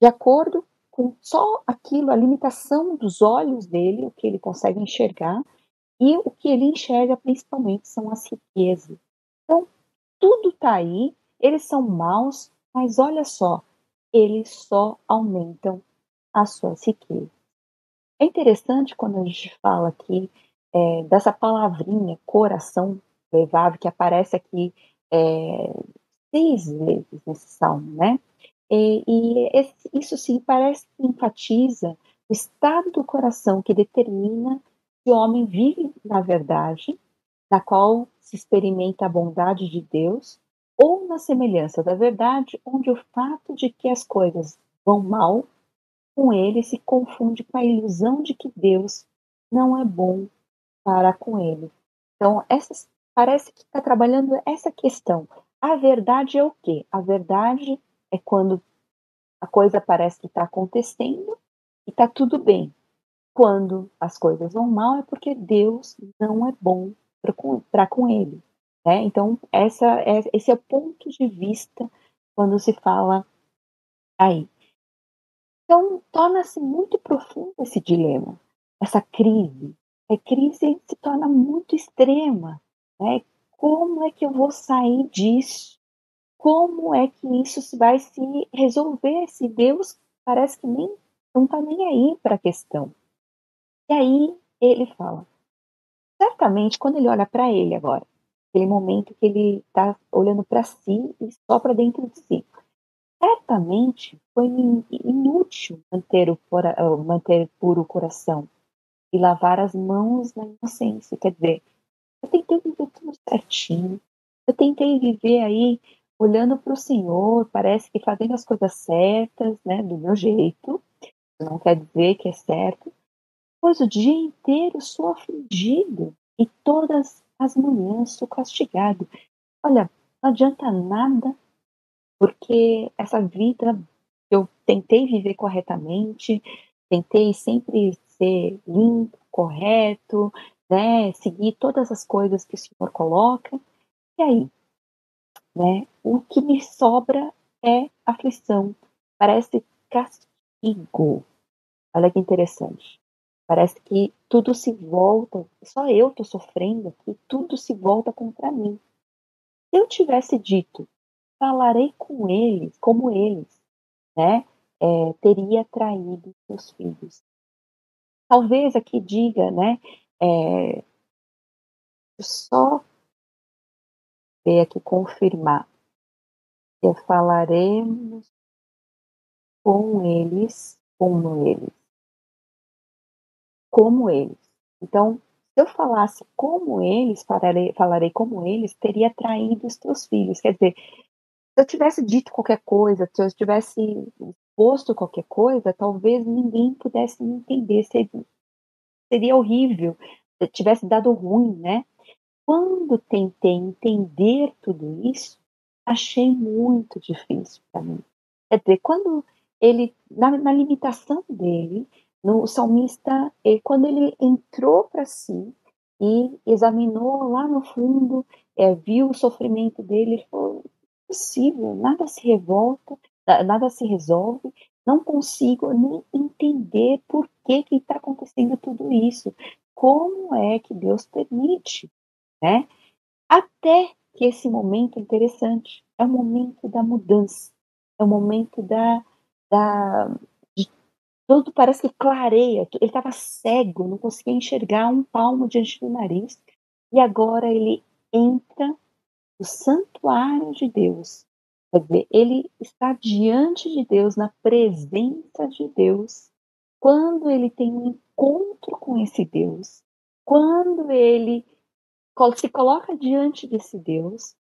B: de acordo com só aquilo, a limitação dos olhos dele, o que ele consegue enxergar, e o que ele enxerga principalmente são as riquezas. Então, tudo está aí, eles são maus, mas olha só, eles só aumentam as suas riquezas. É interessante quando a gente fala aqui é, dessa palavrinha coração levável, que aparece aqui é, seis vezes nesse salmo, né? E, e esse, isso sim parece que enfatiza o estado do coração que determina se o homem vive na verdade, na qual se experimenta a bondade de Deus, ou na semelhança da verdade, onde o fato de que as coisas vão mal com ele se confunde com a ilusão de que Deus não é bom para com ele. Então, essas, parece que está trabalhando essa questão. A verdade é o quê? A verdade é quando a coisa parece que está acontecendo e está tudo bem. Quando as coisas vão mal é porque Deus não é bom para com ele. Né? Então, essa é, esse é o ponto de vista quando se fala aí. Então, torna-se muito profundo esse dilema, essa crise. A crise se torna muito extrema. Né? Como é que eu vou sair disso? Como é que isso vai se resolver se Deus parece que nem não está nem aí para a questão? E aí ele fala, certamente quando ele olha para ele agora, aquele momento que ele está olhando para si e só para dentro de si. Certamente foi inútil manter, o, manter puro o coração e lavar as mãos na inocência. Quer dizer, eu tentei viver tudo certinho, eu tentei viver aí olhando para o Senhor, parece que fazendo as coisas certas, né, do meu jeito, não quer dizer que é certo, pois o dia inteiro sou afligido e todas as manhãs sou castigado. Olha, não adianta nada, porque essa vida eu tentei viver corretamente, tentei sempre ser limpo, correto, né, seguir todas as coisas que o Senhor coloca. E aí, né, o que me sobra é aflição, parece castigo. Olha que interessante. Parece que tudo se volta, só eu estou sofrendo aqui, tudo se volta contra mim. Se eu tivesse dito, falarei com eles, como eles, né? É, teria traído seus filhos. Talvez aqui diga, né? É, só ver aqui confirmar. Que falaremos com eles, como eles como eles. Então, se eu falasse como eles, falarei, falarei como eles, teria traído os teus filhos. Quer dizer, eu tivesse dito qualquer coisa, se eu tivesse posto qualquer coisa, talvez ninguém pudesse me entender. Seria, seria horrível, se tivesse dado ruim, né? Quando tentei entender tudo isso, achei muito difícil para mim. Quer dizer, quando ele, na, na limitação dele, no, salmista, ele, quando ele entrou para si e examinou lá no fundo, é, viu o sofrimento dele, ele falou: possível, nada se revolta, nada se resolve, não consigo nem entender por que que está acontecendo tudo isso, como é que Deus permite, né? Até que esse momento é interessante, é o momento da mudança, é o momento da, da tudo parece que clareia. Ele estava cego, não conseguia enxergar um palmo diante do nariz. E agora ele entra no santuário de Deus. Quer dizer, ele está diante de Deus, na presença de Deus. Quando ele tem um encontro com esse Deus, quando ele se coloca diante desse Deus,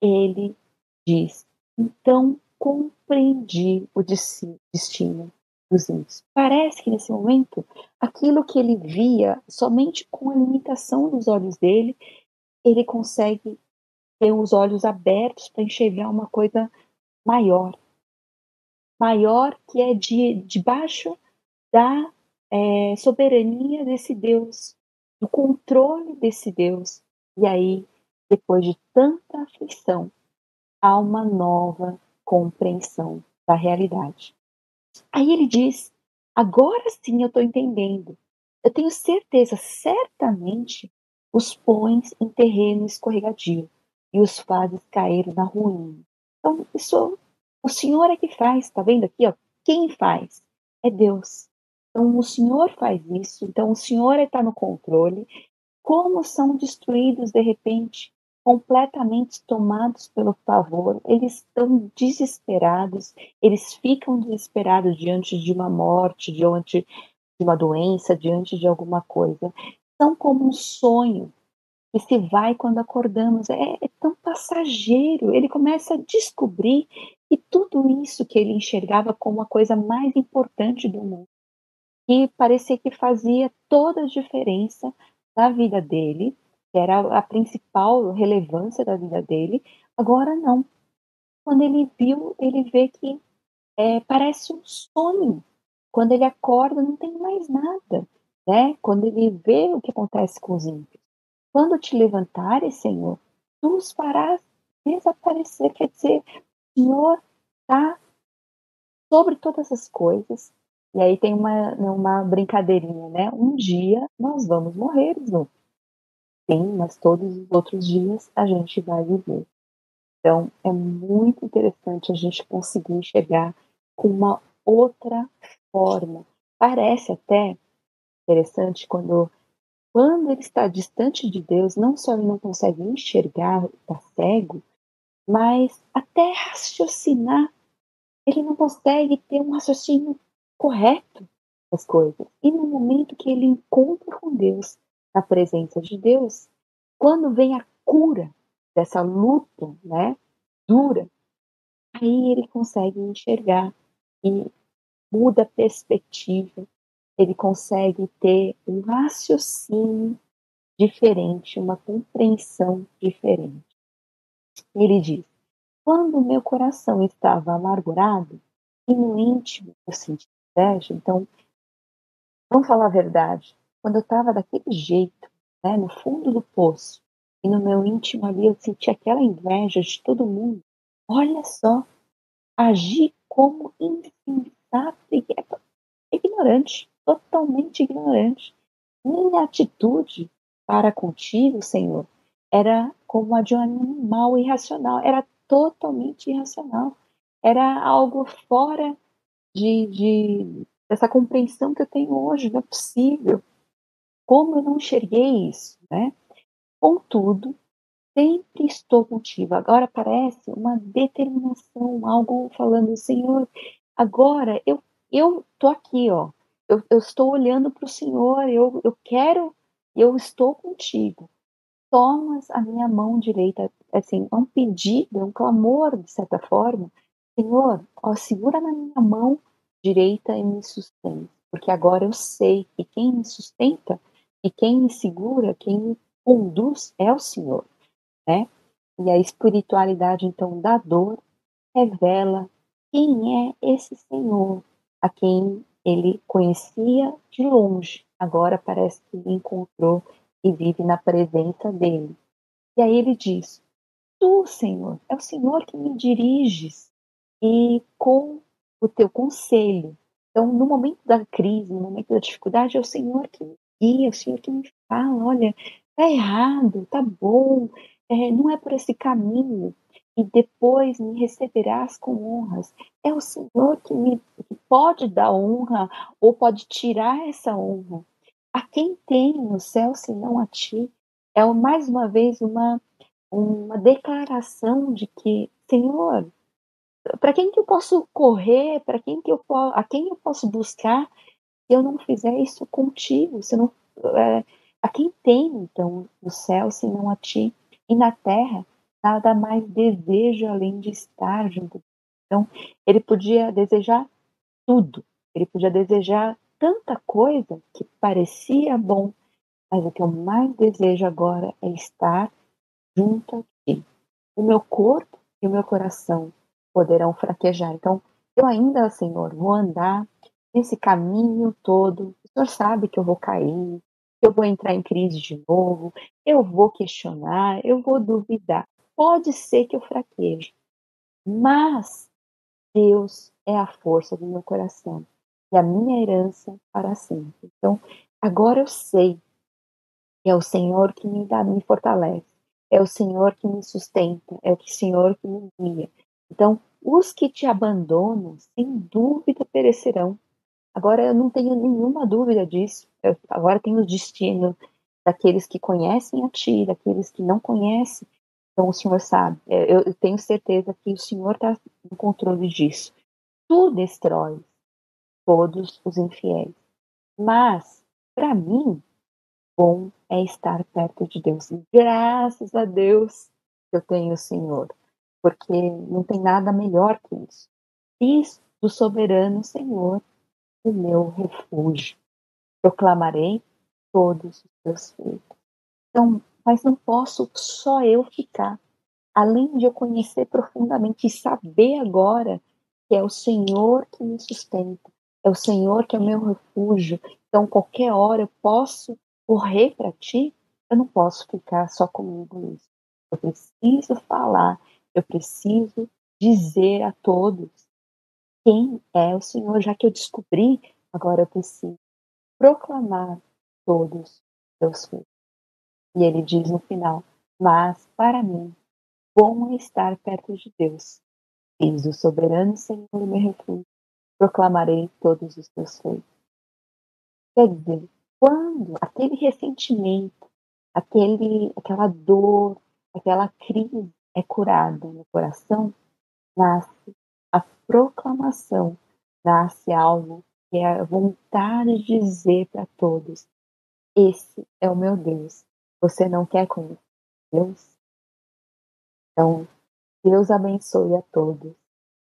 B: ele diz: então compreendi o destino dos índios. Parece que nesse momento, aquilo que ele via somente com a limitação dos olhos dele, ele consegue ter os olhos abertos para enxergar uma coisa maior. Maior que é de, debaixo da é, soberania desse Deus, do controle desse Deus. E aí, depois de tanta aflição, há uma nova compreensão da realidade. Aí ele diz: agora sim eu estou entendendo. Eu tenho certeza, certamente os pões em terreno escorregadio e os fazes cair na ruína. Então, isso o Senhor é que faz, está vendo aqui? Ó, quem faz? É Deus. Então, o Senhor faz isso, então o Senhor está no controle. Como são destruídos de repente completamente tomados pelo pavor, eles estão desesperados, eles ficam desesperados diante de uma morte, diante de uma doença, diante de alguma coisa. São como um sonho que se vai quando acordamos. É, é tão passageiro. Ele começa a descobrir que tudo isso que ele enxergava como a coisa mais importante do mundo, que parecia que fazia toda a diferença na vida dele, que era a principal relevância da vida dele, agora não. Quando ele viu, ele vê que é, parece um sonho. Quando ele acorda, não tem mais nada. Né? Quando ele vê o que acontece com os ímpios. Quando te levantares, Senhor, tu os farás desaparecer. Quer dizer, o Senhor está sobre todas as coisas. E aí tem uma, uma brincadeirinha, né? Um dia nós vamos morrer, Zu. Sim, mas todos os outros dias a gente vai viver. Então, é muito interessante a gente conseguir chegar com uma outra forma. Parece até interessante quando, quando ele está distante de Deus, não só ele não consegue enxergar, está cego, mas até raciocinar. Ele não consegue ter um raciocínio correto das coisas. E no momento que ele encontra com Deus, na presença de Deus, quando vem a cura dessa luta, né, dura, aí ele consegue enxergar e muda a perspectiva, ele consegue ter um raciocínio diferente, uma compreensão diferente. Ele diz: quando meu coração estava amargurado e no íntimo eu senti inveja, então, vamos falar a verdade, quando eu estava daquele jeito, né, no fundo do poço, e no meu íntimo ali eu senti aquela inveja de todo mundo, olha só, agi como insensato e ignorante, totalmente ignorante. Minha atitude para contigo, Senhor, era como a de um animal irracional, era totalmente irracional, era algo fora de, de dessa compreensão que eu tenho hoje, não é possível. Como eu não enxerguei isso, né? Contudo, sempre estou contigo. Agora parece uma determinação, algo falando, Senhor, agora eu eu tô aqui, ó. Eu, eu estou olhando para o Senhor, eu, eu quero, eu estou contigo. Tomas a minha mão direita, assim, é um pedido, é um clamor, de certa forma. Senhor, ó, segura na minha mão direita e me sustenta, porque agora eu sei que quem me sustenta e quem me segura, quem me conduz é o Senhor, né? E a espiritualidade, então, da dor revela quem é esse Senhor, a quem ele conhecia de longe, agora parece que encontrou e vive na presença dele. E aí ele diz: Tu, Senhor, é o Senhor que me diriges e com o teu conselho. Então, no momento da crise, no momento da dificuldade, é o Senhor que me guia, é o Senhor que me fala: olha, tá errado, tá bom, é, não é por esse caminho. E depois me receberás com honras. É o Senhor que me que pode dar honra ou pode tirar essa honra. A quem tem no céu senão a ti? É mais uma vez uma, uma declaração de que, Senhor, para quem que eu posso correr? Para quem que eu a quem eu posso buscar se eu não fizer isso contigo? Se não, é, a quem tem então no céu senão a ti e na terra nada mais desejo além de estar junto. Então ele podia desejar tudo. Ele podia desejar tanta coisa que parecia bom, mas o que eu mais desejo agora é estar junto a ti. O meu corpo e o meu coração poderão fraquejar. Então, eu ainda, Senhor, vou andar nesse caminho todo. O Senhor sabe que eu vou cair, que eu vou entrar em crise de novo, eu vou questionar, eu vou duvidar. Pode ser que eu fraqueje, mas Deus é a força do meu coração e a minha herança para sempre. Então, agora eu sei que é o Senhor que me dá, me fortalece, é o Senhor que me sustenta, é o Senhor que me guia. Então, os que te abandonam, sem dúvida perecerão. Agora eu não tenho nenhuma dúvida disso. Eu agora tenho o destino daqueles que conhecem a ti, daqueles que não conhecem. Então o Senhor sabe. É, eu, tenho certeza que o Senhor está no controle disso. Tu destrói todos os infiéis. Mas, para mim, bom é estar perto de Deus. Graças a Deus que eu tenho o Senhor, porque não tem nada melhor que isso. Fiz do soberano Senhor o meu refúgio. Proclamarei todos os teus feitos. Então, mas não posso só eu ficar. Além de eu conhecer profundamente e saber agora que é o Senhor que me sustenta, é o Senhor que é o meu refúgio. Então, qualquer hora eu posso correr para ti, eu não posso ficar só comigo mesmo. Eu preciso falar, eu preciso dizer a todos quem é o Senhor, já que eu descobri, agora eu preciso proclamar todos os seus filhos. E ele diz no final: Mas para mim, bom é estar perto de Deus. Fiz o soberano Senhor meu refúgio proclamarei todos os teus feitos. Quer dizer, quando aquele ressentimento, aquele, aquela dor, aquela crise é curada no coração, nasce a proclamação, nasce algo que é a vontade de dizer para todos: Esse é o meu Deus. Você não quer conhecer Deus? Então, Deus abençoe a todos.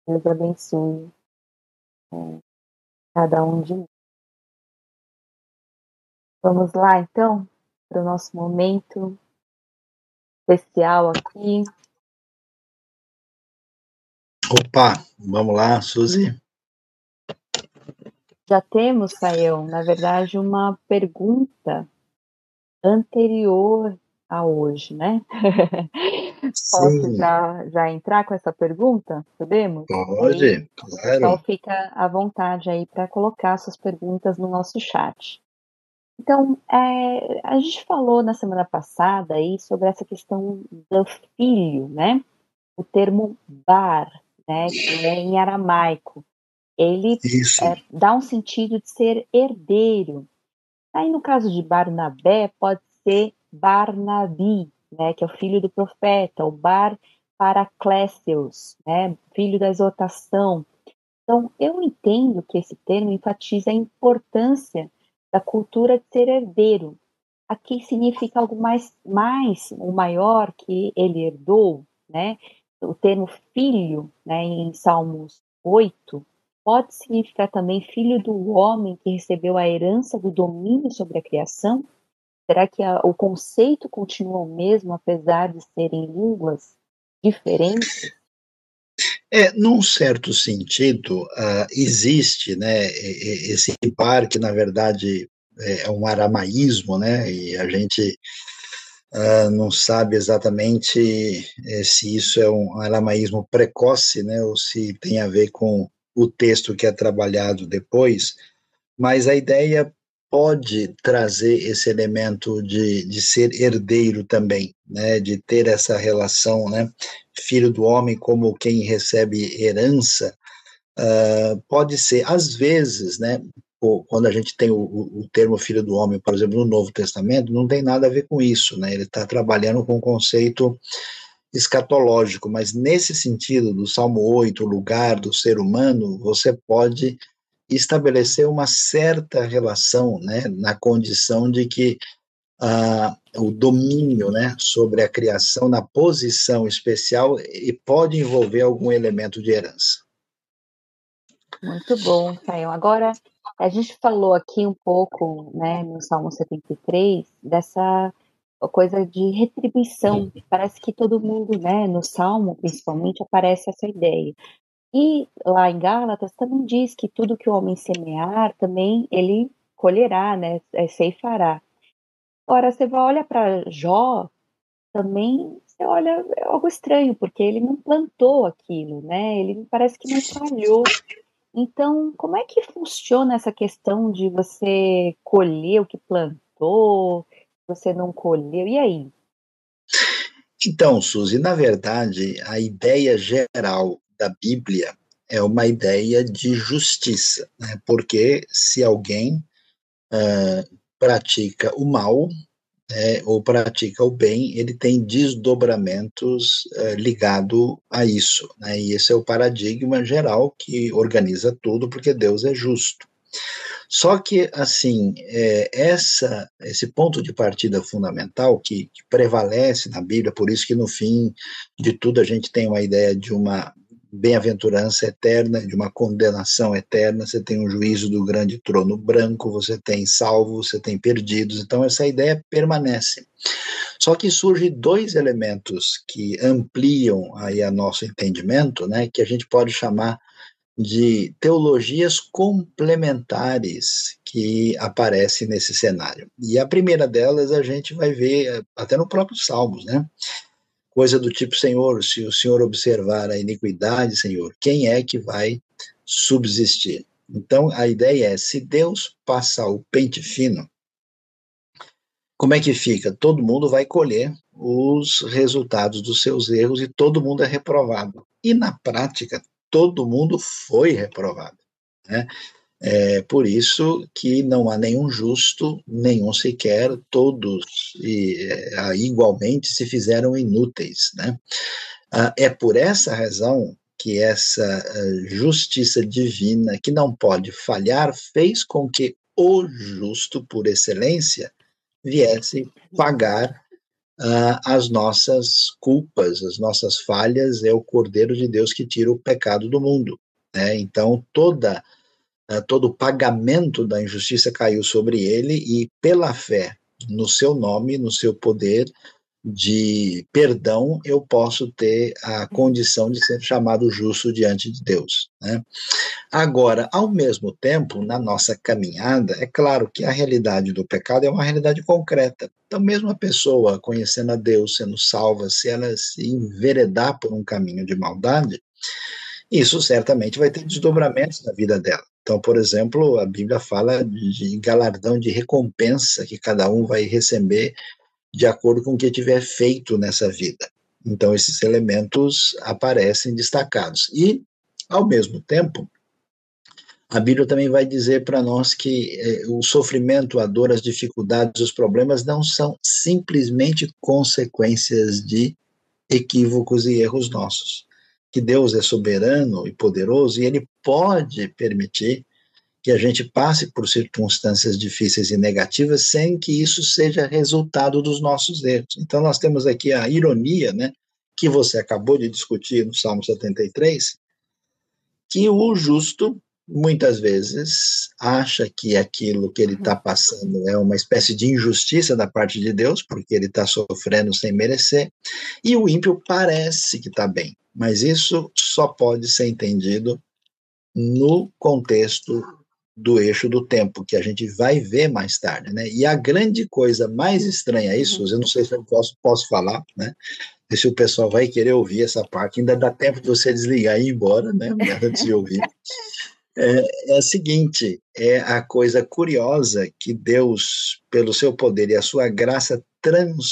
B: Deus abençoe cada um de nós. Vamos lá, então, para o nosso momento especial aqui.
A: Opa, vamos lá, Suzy.
B: Já temos, Caio, na verdade, uma pergunta anterior a hoje, né? *laughs* Posso já, já entrar com essa pergunta? Podemos?
A: Pode, claro.
B: Então fica à vontade aí para colocar suas perguntas no nosso chat. Então, é, a gente falou na semana passada aí sobre essa questão do filho, né? O termo bar, né? Que é em aramaico. Ele é, dá um sentido de ser herdeiro. Aí, no caso de Barnabé, pode ser Barnabi, né, que é o filho do profeta, o Bar Paracléseus, né, filho da exortação. Então, eu entendo que esse termo enfatiza a importância da cultura de ser herdeiro. Aqui significa algo mais, mais ou maior que ele herdou, né? O termo filho, né, em Salmos 8, pode significar também filho do homem que recebeu a herança do domínio sobre a criação Será que a, o conceito continua o mesmo, apesar de serem línguas diferentes?
A: É, num certo sentido, uh, existe né, esse par que, na verdade, é um aramaísmo, né, e a gente uh, não sabe exatamente eh, se isso é um aramaísmo precoce, né, ou se tem a ver com o texto que é trabalhado depois, mas a ideia pode trazer esse elemento de, de ser herdeiro também, né, de ter essa relação, né, filho do homem como quem recebe herança, uh, pode ser, às vezes, né, quando a gente tem o, o, termo filho do homem, por exemplo, no Novo Testamento, não tem nada a ver com isso, né, ele está trabalhando com o conceito escatológico, mas nesse sentido do Salmo 8, o lugar do ser humano, você pode estabelecer uma certa relação, né, na condição de que ah, o domínio, né, sobre a criação na posição especial e pode envolver algum elemento de herança.
B: Muito bom, Caio. Agora, a gente falou aqui um pouco, né, no Salmo 73, dessa coisa de retribuição. Parece que todo mundo, né, no Salmo, principalmente, aparece essa ideia. E lá em Gálatas também diz que tudo que o homem semear, também ele colherá, né? É, ceifará. Ora, você olha para Jó, também você olha é algo estranho, porque ele não plantou aquilo, né? Ele parece que não falhou. Então, como é que funciona essa questão de você colher o que plantou, você não colheu? E aí?
A: Então, Suzy, na verdade, a ideia geral da Bíblia é uma ideia de justiça, né? porque se alguém uh, pratica o mal né, ou pratica o bem, ele tem desdobramentos uh, ligado a isso, né? e esse é o paradigma geral que organiza tudo, porque Deus é justo. Só que, assim, é, essa, esse ponto de partida fundamental que, que, prevalece na Bíblia, por isso que no fim de tudo a gente tem uma ideia de uma bem-aventurança eterna, de uma condenação eterna, você tem um juízo do grande trono branco, você tem salvos, você tem perdidos, então essa ideia permanece. Só que surgem dois elementos que ampliam aí a nosso entendimento, né, que a gente pode chamar de teologias complementares que aparecem nesse cenário. E a primeira delas a gente vai ver até no próprio Salmos, né? coisa do tipo, Senhor, se o Senhor observar a iniquidade, Senhor, quem é que vai subsistir? Então, a ideia é, se Deus passar o pente fino, como é que fica? Todo mundo vai colher os resultados dos seus erros e todo mundo é reprovado. E na prática, todo mundo foi reprovado. Né? É por isso que não há nenhum justo, nenhum sequer, todos e, é, igualmente se fizeram inúteis. Né? Ah, é por essa razão que essa uh, justiça divina, que não pode falhar, fez com que o justo, por excelência, viesse pagar uh, as nossas culpas, as nossas falhas, é o Cordeiro de Deus que tira o pecado do mundo. Né? Então, toda né, todo o pagamento da injustiça caiu sobre ele e, pela fé no seu nome, no seu poder de perdão, eu posso ter a condição de ser chamado justo diante de Deus. Né? Agora, ao mesmo tempo, na nossa caminhada, é claro que a realidade do pecado é uma realidade concreta. Então, mesmo a pessoa conhecendo a Deus, sendo salva, se ela se enveredar por um caminho de maldade, isso certamente vai ter desdobramentos na vida dela. Então, por exemplo, a Bíblia fala de galardão de recompensa que cada um vai receber de acordo com o que tiver feito nessa vida. Então, esses elementos aparecem destacados. E, ao mesmo tempo, a Bíblia também vai dizer para nós que eh, o sofrimento, a dor, as dificuldades, os problemas não são simplesmente consequências de equívocos e erros nossos que Deus é soberano e poderoso e ele pode permitir que a gente passe por circunstâncias difíceis e negativas sem que isso seja resultado dos nossos erros. Então nós temos aqui a ironia, né, que você acabou de discutir no Salmo 73, que o justo muitas vezes acha que aquilo que ele está passando é uma espécie de injustiça da parte de Deus, porque ele está sofrendo sem merecer, e o ímpio parece que está bem, mas isso só pode ser entendido no contexto do eixo do tempo, que a gente vai ver mais tarde, né? E a grande coisa mais estranha é isso, eu não sei se eu posso, posso falar, né? E se o pessoal vai querer ouvir essa parte, ainda dá tempo de você desligar e ir embora, né? *laughs* Antes de ouvir. É, é a seguinte, é a coisa curiosa que Deus, pelo seu poder e a sua graça, transforma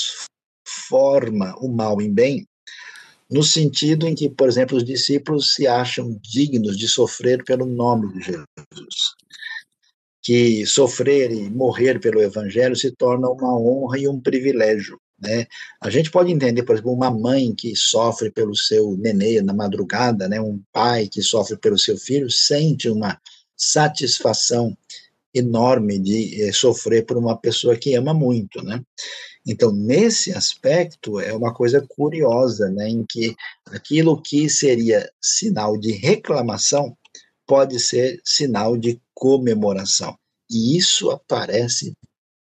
A: o mal em bem, no sentido em que, por exemplo, os discípulos se acham dignos de sofrer pelo nome de Jesus. Que sofrer e morrer pelo evangelho se torna uma honra e um privilégio. Né? A gente pode entender, por exemplo, uma mãe que sofre pelo seu nenê na madrugada, né? um pai que sofre pelo seu filho, sente uma satisfação enorme de eh, sofrer por uma pessoa que ama muito, né? Então, nesse aspecto, é uma coisa curiosa, né, em que aquilo que seria sinal de reclamação pode ser sinal de comemoração. E isso aparece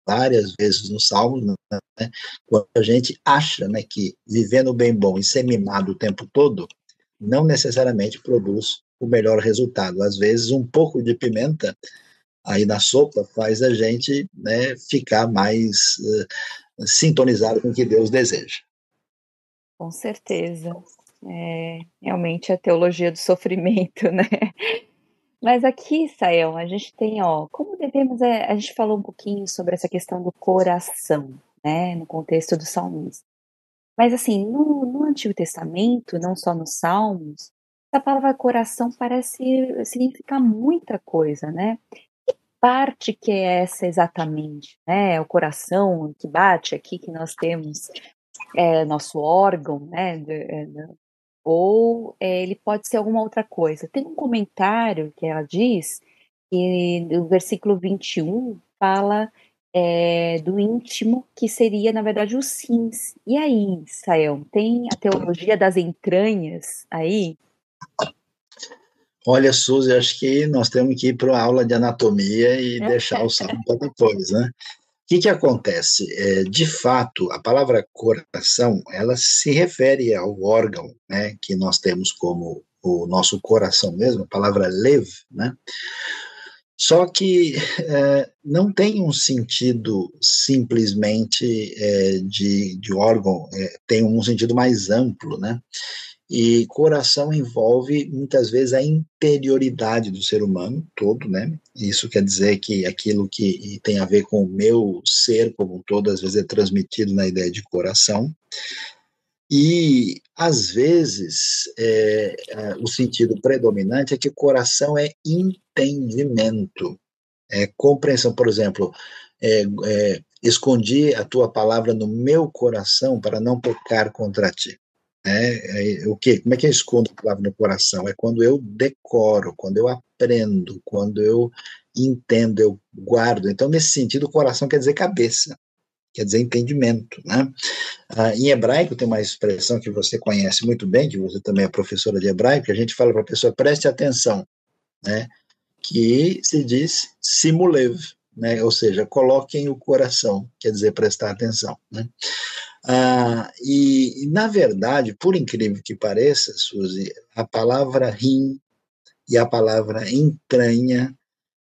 A: várias vezes no Salmo, né, quando a gente acha né, que vivendo bem bom e ser mimado o tempo todo, não necessariamente produz o melhor resultado. Às vezes, um pouco de pimenta aí na sopa faz a gente né, ficar mais uh, sintonizado com o que Deus deseja.
B: Com certeza. É, realmente a teologia do sofrimento, *laughs* né? Mas aqui, Sael, a gente tem, ó, como devemos, é, a gente falou um pouquinho sobre essa questão do coração, né, no contexto do salmista. Mas assim, no, no Antigo Testamento, não só nos Salmos, a palavra coração parece significar muita coisa, né? Que parte que é essa exatamente, né? É o coração que bate aqui que nós temos é, nosso órgão, né? É, ou é, ele pode ser alguma outra coisa. Tem um comentário que ela diz, que no versículo 21 fala é, do íntimo, que seria, na verdade, os sims. E aí, Sael, tem a teologia das entranhas aí?
A: Olha, Suzy, acho que nós temos que ir para a aula de anatomia e deixar o salmo para depois, né? O que, que acontece? É, de fato, a palavra coração, ela se refere ao órgão, né, que nós temos como o nosso coração mesmo, a palavra lev, né? Só que é, não tem um sentido simplesmente é, de, de órgão, é, tem um sentido mais amplo, né? E coração envolve muitas vezes a interioridade do ser humano todo, né? Isso quer dizer que aquilo que tem a ver com o meu ser como um todo, às vezes é transmitido na ideia de coração. E às vezes é, é, o sentido predominante é que coração é entendimento, é compreensão. Por exemplo, é, é, escondi a tua palavra no meu coração para não pecar contra ti. É, é, o que? Como é que eu escondo a palavra no coração? É quando eu decoro, quando eu aprendo, quando eu entendo, eu guardo. Então, nesse sentido, o coração quer dizer cabeça, quer dizer entendimento. Né? Ah, em hebraico tem uma expressão que você conhece muito bem, que você também é professora de hebraico, que a gente fala para a pessoa, preste atenção, né? que se diz simulev, né? ou seja, coloquem o coração, quer dizer prestar atenção. Né? Ah, e, na verdade, por incrível que pareça, Suzy, a palavra rim e a palavra entranha,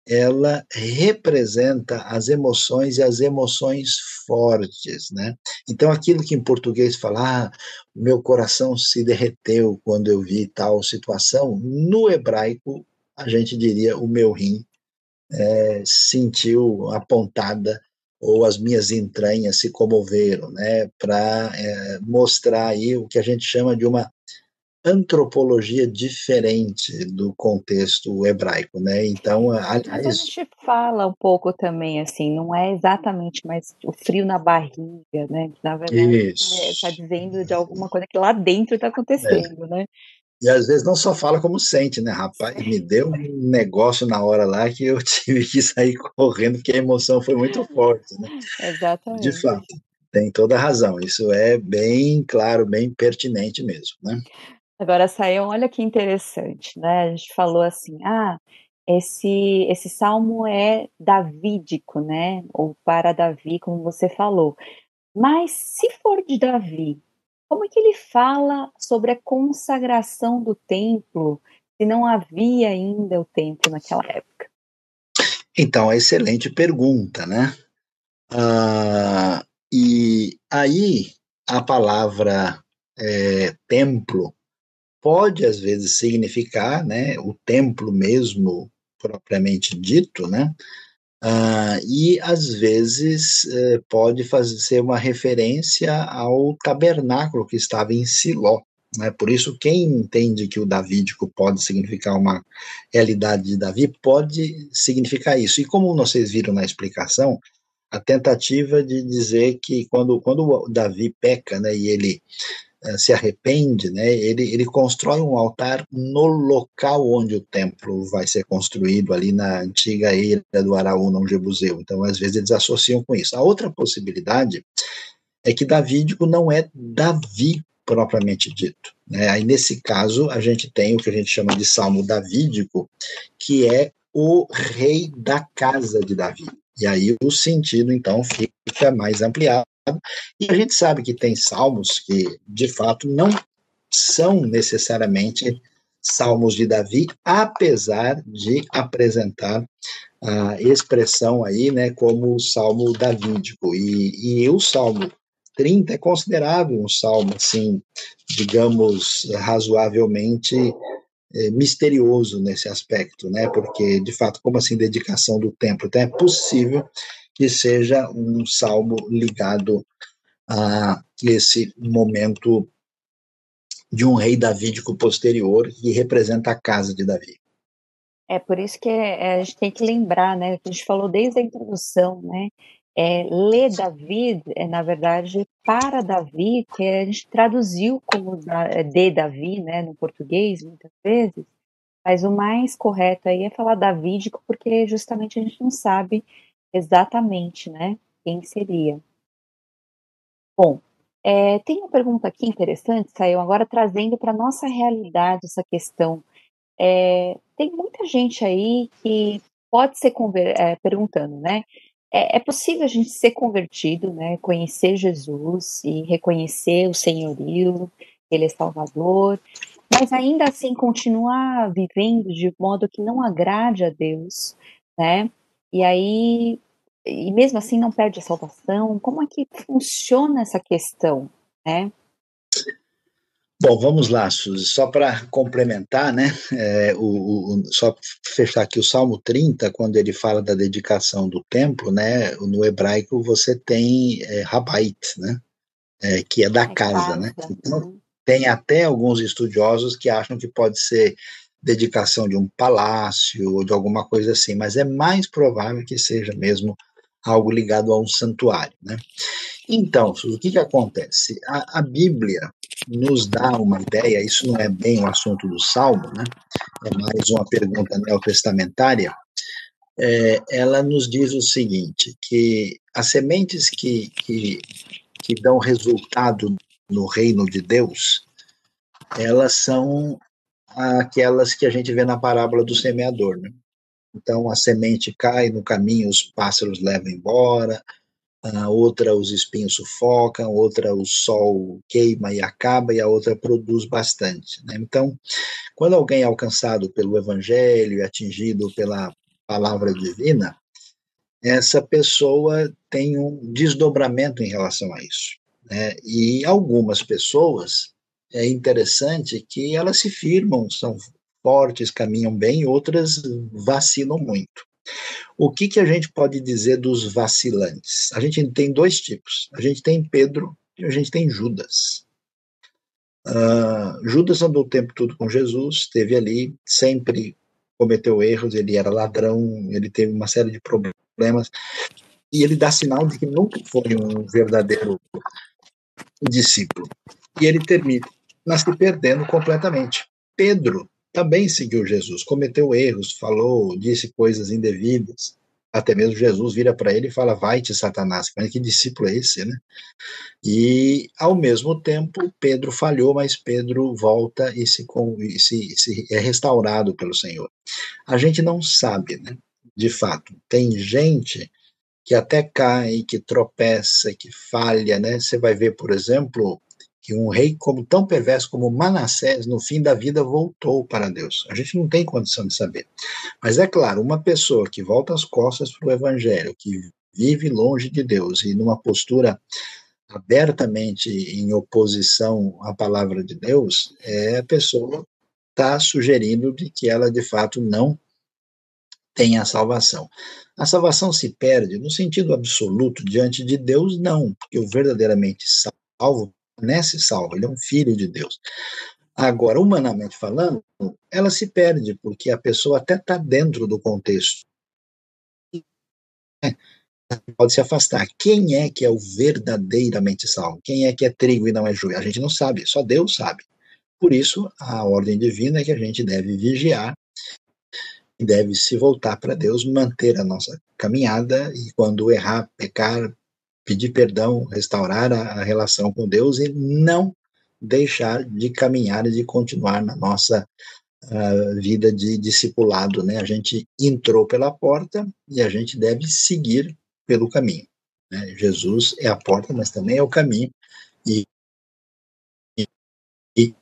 A: ela representa as emoções e as emoções fortes, né? Então, aquilo que em português fala, ah, meu coração se derreteu quando eu vi tal situação, no hebraico, a gente diria, o meu rim é, sentiu a pontada ou as minhas entranhas se comoveram, né, para é, mostrar aí o que a gente chama de uma antropologia diferente do contexto hebraico, né? Então,
B: aliás, a gente fala um pouco também assim, não é exatamente mais o frio na barriga, né? Na verdade, está é, dizendo de alguma coisa que lá dentro está acontecendo, é. né?
A: E às vezes não só fala como sente, né? Rapaz, me deu um negócio na hora lá que eu *laughs* tive que sair correndo porque a emoção foi muito forte, né?
B: Exatamente.
A: De fato, tem toda a razão. Isso é bem claro, bem pertinente mesmo, né?
B: Agora, saiu, olha que interessante, né? A gente falou assim, ah, esse, esse salmo é davídico, né? Ou para Davi, como você falou. Mas se for de Davi, como é que ele fala sobre a consagração do templo, se não havia ainda o templo naquela época?
A: Então, excelente pergunta, né? Ah, e aí a palavra é, templo pode às vezes significar, né, o templo mesmo propriamente dito, né, uh, e às vezes uh, pode fazer ser uma referência ao tabernáculo que estava em Siló. Né? Por isso, quem entende que o davídico pode significar uma realidade de Davi, pode significar isso. E como vocês viram na explicação, a tentativa de dizer que quando, quando Davi peca, né, e ele se arrepende, né, ele, ele constrói um altar no local onde o templo vai ser construído, ali na antiga ilha do Araúna, um Jebuseu. Então, às vezes, eles associam com isso. A outra possibilidade é que davídico não é Davi propriamente dito. Né? Aí, nesse caso, a gente tem o que a gente chama de salmo davídico, que é o rei da casa de Davi. E aí o sentido, então, fica mais ampliado. E a gente sabe que tem salmos que, de fato, não são necessariamente salmos de Davi, apesar de apresentar a expressão aí, né, como o salmo davídico. E, e o salmo 30 é considerável um salmo, assim, digamos, razoavelmente é, misterioso nesse aspecto, né? Porque, de fato, como assim dedicação do templo? Então, é possível que seja um salmo ligado a esse momento de um rei davídico posterior que representa a casa de Davi.
B: É por isso que é, a gente tem que lembrar, né? A gente falou desde a introdução, né? é, ler Davi, é, na verdade, para Davi, que a gente traduziu como é, de Davi, né, no português, muitas vezes, mas o mais correto aí é falar davídico, porque justamente a gente não sabe exatamente, né, quem seria. Bom, é, tem uma pergunta aqui interessante, saiu agora trazendo para nossa realidade essa questão. É, tem muita gente aí que pode ser é, perguntando, né? é, é, possível a gente ser convertido, né, conhecer Jesus e reconhecer o senhorio, ele é Salvador, mas ainda assim continuar vivendo de modo que não agrade a Deus, né? E aí, e mesmo assim não perde a salvação. Como é que funciona essa questão, né?
A: Bom, vamos lá, Suzy, só para complementar, né, é, o, o, só fechar aqui o Salmo 30, quando ele fala da dedicação do templo, né, no hebraico você tem é, Rabait, né, é, que é da é casa, casa, né, então uhum. tem até alguns estudiosos que acham que pode ser dedicação de um palácio ou de alguma coisa assim, mas é mais provável que seja mesmo algo ligado a um santuário, né. Então, o que que acontece? A, a Bíblia, nos dá uma ideia, isso não é bem um assunto do Salmo, né? é mais uma pergunta neotestamentária, é, ela nos diz o seguinte, que as sementes que, que, que dão resultado no reino de Deus, elas são aquelas que a gente vê na parábola do semeador, né? Então a semente cai no caminho, os pássaros levam embora, a outra os espinhos sufocam, outra o sol queima e acaba, e a outra produz bastante. Né? Então, quando alguém é alcançado pelo evangelho, atingido pela palavra divina, essa pessoa tem um desdobramento em relação a isso. Né? E algumas pessoas, é interessante que elas se firmam, são fortes, caminham bem, outras vacilam muito. O que, que a gente pode dizer dos vacilantes? A gente tem dois tipos. A gente tem Pedro e a gente tem Judas. Uh, Judas andou o tempo todo com Jesus, esteve ali, sempre cometeu erros, ele era ladrão, ele teve uma série de problemas, e ele dá sinal de que nunca foi um verdadeiro discípulo. E ele termina se perdendo completamente. Pedro também seguiu Jesus, cometeu erros, falou, disse coisas indevidas. Até mesmo Jesus vira para ele e fala: Vai-te, Satanás. Mas que discípulo é esse, né? E, ao mesmo tempo, Pedro falhou, mas Pedro volta e se, se, se é restaurado pelo Senhor. A gente não sabe, né? De fato, tem gente que até cai, que tropeça, que falha, né? Você vai ver, por exemplo, que um rei como tão perverso como Manassés, no fim da vida, voltou para Deus. A gente não tem condição de saber. Mas é claro, uma pessoa que volta as costas para o evangelho, que vive longe de Deus e numa postura abertamente em oposição à palavra de Deus, é a pessoa está sugerindo de que ela de fato não tem a salvação. A salvação se perde no sentido absoluto diante de Deus, não, porque o verdadeiramente salvo nesse salvo, ele é um filho de Deus. Agora, humanamente falando, ela se perde, porque a pessoa até está dentro do contexto. É, pode se afastar. Quem é que é o verdadeiramente salvo? Quem é que é trigo e não é joio? A gente não sabe, só Deus sabe. Por isso, a ordem divina é que a gente deve vigiar e deve se voltar para Deus, manter a nossa caminhada e quando errar, pecar, pedir perdão, restaurar a, a relação com Deus e não deixar de caminhar e de continuar na nossa uh, vida de discipulado, né? A gente entrou pela porta e a gente deve seguir pelo caminho. Né? Jesus é a porta, mas também é o caminho e, e, e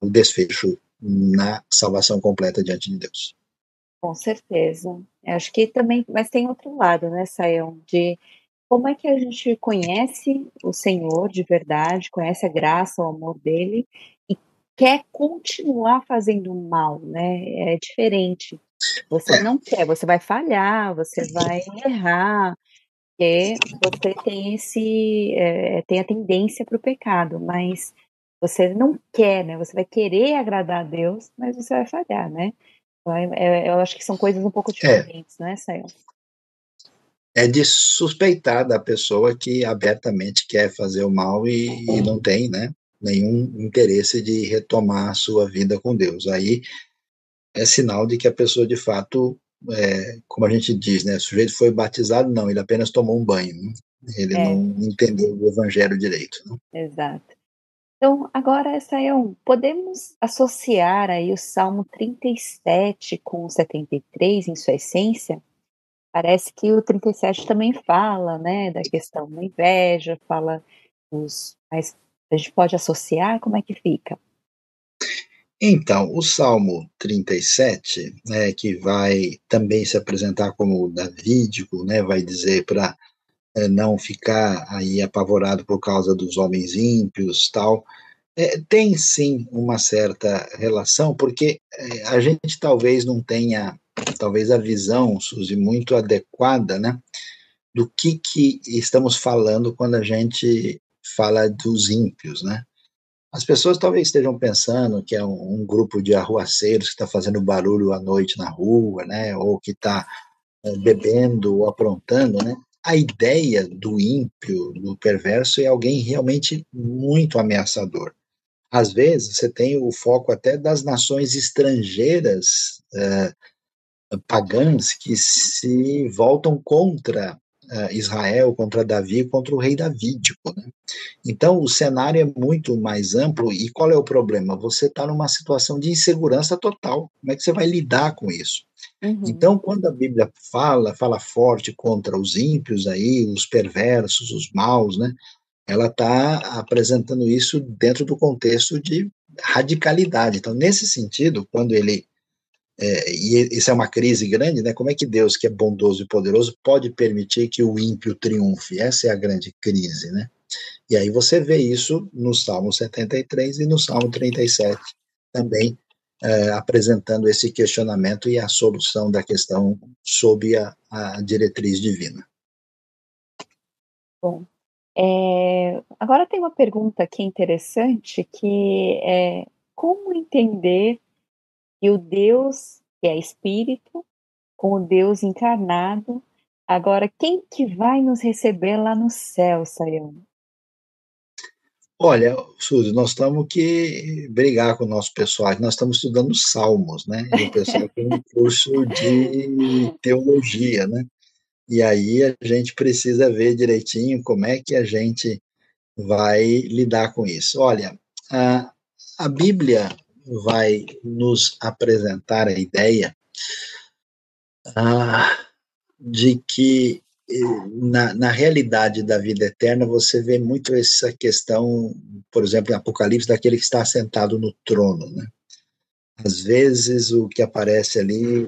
A: o desfecho na salvação completa diante de Deus.
B: Com certeza. Acho que também, mas tem outro lado, né, Sayão, de como é que a gente conhece o Senhor de verdade, conhece a graça, o amor dele e quer continuar fazendo mal, né? É diferente. Você não quer, você vai falhar, você vai errar, porque você tem esse é, tem a tendência para o pecado, mas você não quer, né? Você vai querer agradar a Deus, mas você vai falhar, né? É, eu acho que são coisas um pouco é. diferentes, é. não é, Sayão?
A: É de suspeitar da pessoa que abertamente quer fazer o mal e, e não tem, né? Nenhum interesse de retomar a sua vida com Deus. Aí é sinal de que a pessoa de fato, é, como a gente diz, né? O sujeito foi batizado, não, ele apenas tomou um banho. Né? Ele é. não entendeu o evangelho direito.
B: Né? Exato. Então, agora, Sayão, podemos associar aí o Salmo 37 com o 73 em sua essência? Parece que o 37 também fala, né, da questão da inveja, fala dos... Mas a gente pode associar? Como é que fica?
A: Então, o Salmo 37, né, que vai também se apresentar como davídico, né, vai dizer para é, não ficar aí apavorado por causa dos homens ímpios, tal, é, tem sim uma certa relação, porque é, a gente talvez não tenha, talvez a visão, Suzy, muito adequada, né, do que que estamos falando quando a gente fala dos ímpios, né? As pessoas talvez estejam pensando que é um, um grupo de arruaceiros que está fazendo barulho à noite na rua, né? Ou que está é, bebendo ou aprontando, né? a ideia do ímpio, do perverso, é alguém realmente muito ameaçador. Às vezes, você tem o foco até das nações estrangeiras eh, pagãs que se voltam contra uh, Israel, contra Davi, contra o rei Davídico. Né? Então, o cenário é muito mais amplo. E qual é o problema? Você está numa situação de insegurança total. Como é que você vai lidar com isso? Uhum. Então, quando a Bíblia fala, fala forte contra os ímpios aí, os perversos, os maus, né? Ela está apresentando isso dentro do contexto de radicalidade. Então, nesse sentido, quando ele é, e isso é uma crise grande, né? Como é que Deus, que é bondoso e poderoso, pode permitir que o ímpio triunfe? Essa é a grande crise, né? E aí você vê isso no Salmo 73 e no Salmo 37 também é, apresentando esse questionamento e a solução da questão sob a, a diretriz divina.
B: Bom, é, agora tem uma pergunta aqui interessante que é como entender que o Deus que é espírito com o Deus encarnado, agora quem que vai nos receber lá no céu, Sayão?
A: Olha, Suzy, nós temos que brigar com o nosso pessoal, nós estamos estudando salmos, né? E o pessoal tem um curso de teologia, né? E aí a gente precisa ver direitinho como é que a gente vai lidar com isso. Olha, a, a Bíblia vai nos apresentar a ideia ah, de que na, na realidade da vida eterna, você vê muito essa questão, por exemplo, em Apocalipse, daquele que está sentado no trono, né? Às vezes o que aparece ali